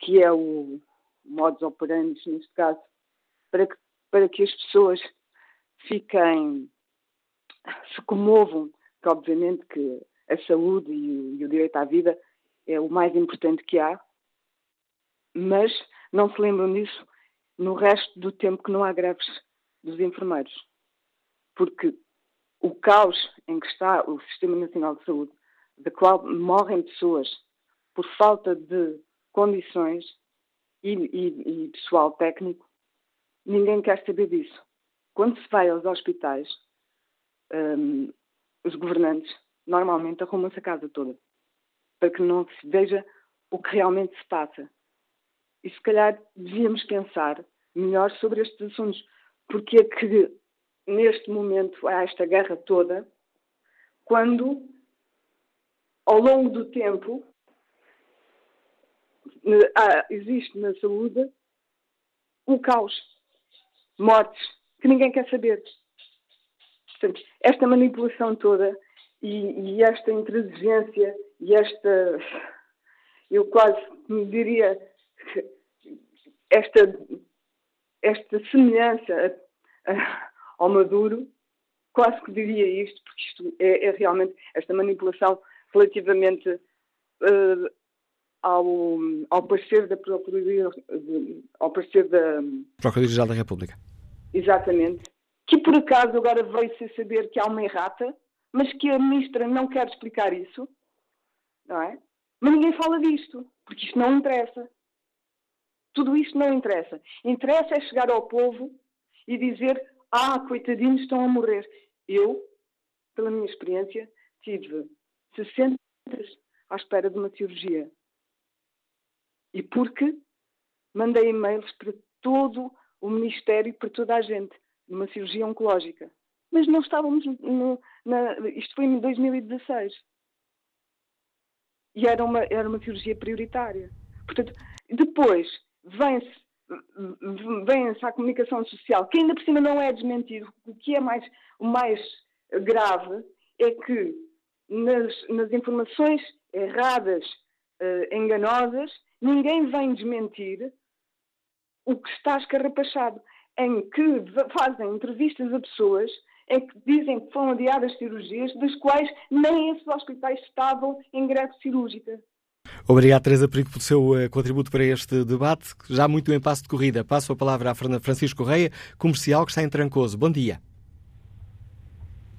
que é o modus operandi, neste caso, para que, para que as pessoas fiquem, se comovam, que obviamente que a saúde e o, e o direito à vida é o mais importante que há, mas não se lembram disso no resto do tempo que não há greves dos enfermeiros porque o caos em que está o Sistema Nacional de Saúde, da qual morrem pessoas por falta de condições e, e, e pessoal técnico, ninguém quer saber disso. Quando se vai aos hospitais, um, os governantes normalmente arrumam-se a casa toda para que não se veja o que realmente se passa. E se calhar devíamos pensar melhor sobre estes assuntos. Porque é que neste momento há esta guerra toda, quando, ao longo do tempo, existe na saúde um caos, mortes, que ninguém quer saber. Portanto, esta manipulação toda e, e esta intransigência e esta, eu quase me diria, esta, esta semelhança a, a, ao Maduro, quase que diria isto, porque isto é, é realmente esta manipulação relativamente uh, ao, ao parecer da Procuradoria, ao parecer da Procuradoria-Geral da República. Exatamente. Que por acaso agora veio-se a saber que há uma errata, mas que a ministra não quer explicar isso, não é? Mas ninguém fala disto, porque isto não interessa. Tudo isto não interessa. Interessa é chegar ao povo e dizer ah, coitadinhos, estão a morrer. Eu, pela minha experiência, tive 60 dias à espera de uma cirurgia. E porque mandei e-mails para todo o Ministério, para toda a gente, de uma cirurgia oncológica. Mas não estávamos no, na, isto foi em 2016. E era uma, era uma cirurgia prioritária. Portanto, depois vem-se vem-se à comunicação social, que ainda por cima não é desmentido, o que é mais, o mais grave é que nas, nas informações erradas, uh, enganosas, ninguém vem desmentir o que está escarrapachado, em que fazem entrevistas a pessoas em que dizem que foram adiadas cirurgias, das quais nem esses hospitais estavam em greve cirúrgica. Obrigado, Teresa Perigo, pelo seu uh, contributo para este debate. Já muito em passo de corrida. Passo a palavra a Francisco Correia, comercial, que está em Trancoso. Bom dia.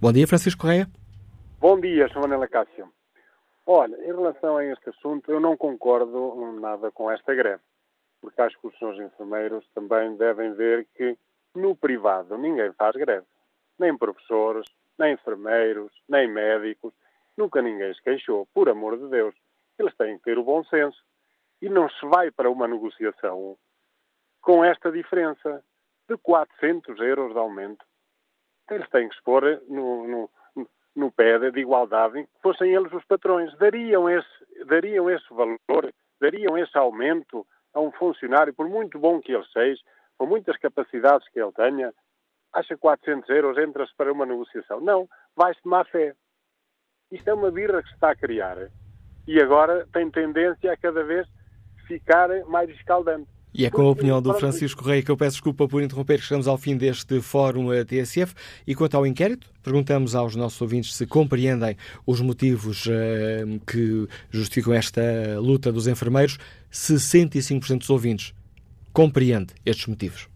Bom dia, Francisco Correia. Bom dia. Manela Cássio. Olha, em relação a este assunto, eu não concordo nada com esta greve, porque acho que os senhores enfermeiros também devem ver que no privado ninguém faz greve. Nem professores, nem enfermeiros, nem médicos. Nunca ninguém se queixou, por amor de Deus. Eles têm que ter o bom senso. E não se vai para uma negociação com esta diferença de 400 euros de aumento. Eles têm que expor no, no, no pé de igualdade, fossem eles os patrões. Dariam esse, dariam esse valor, dariam esse aumento a um funcionário, por muito bom que ele seja, com muitas capacidades que ele tenha, acha 400 euros, entra-se para uma negociação. Não, vai-se de má fé. Isto é uma birra que se está a criar. E agora tem tendência a cada vez ficar mais escaldante. E é com a opinião do Francisco Correia que eu peço desculpa por interromper, que chegamos ao fim deste Fórum TSF. E quanto ao inquérito, perguntamos aos nossos ouvintes se compreendem os motivos uh, que justificam esta luta dos enfermeiros. 65% dos ouvintes compreende estes motivos.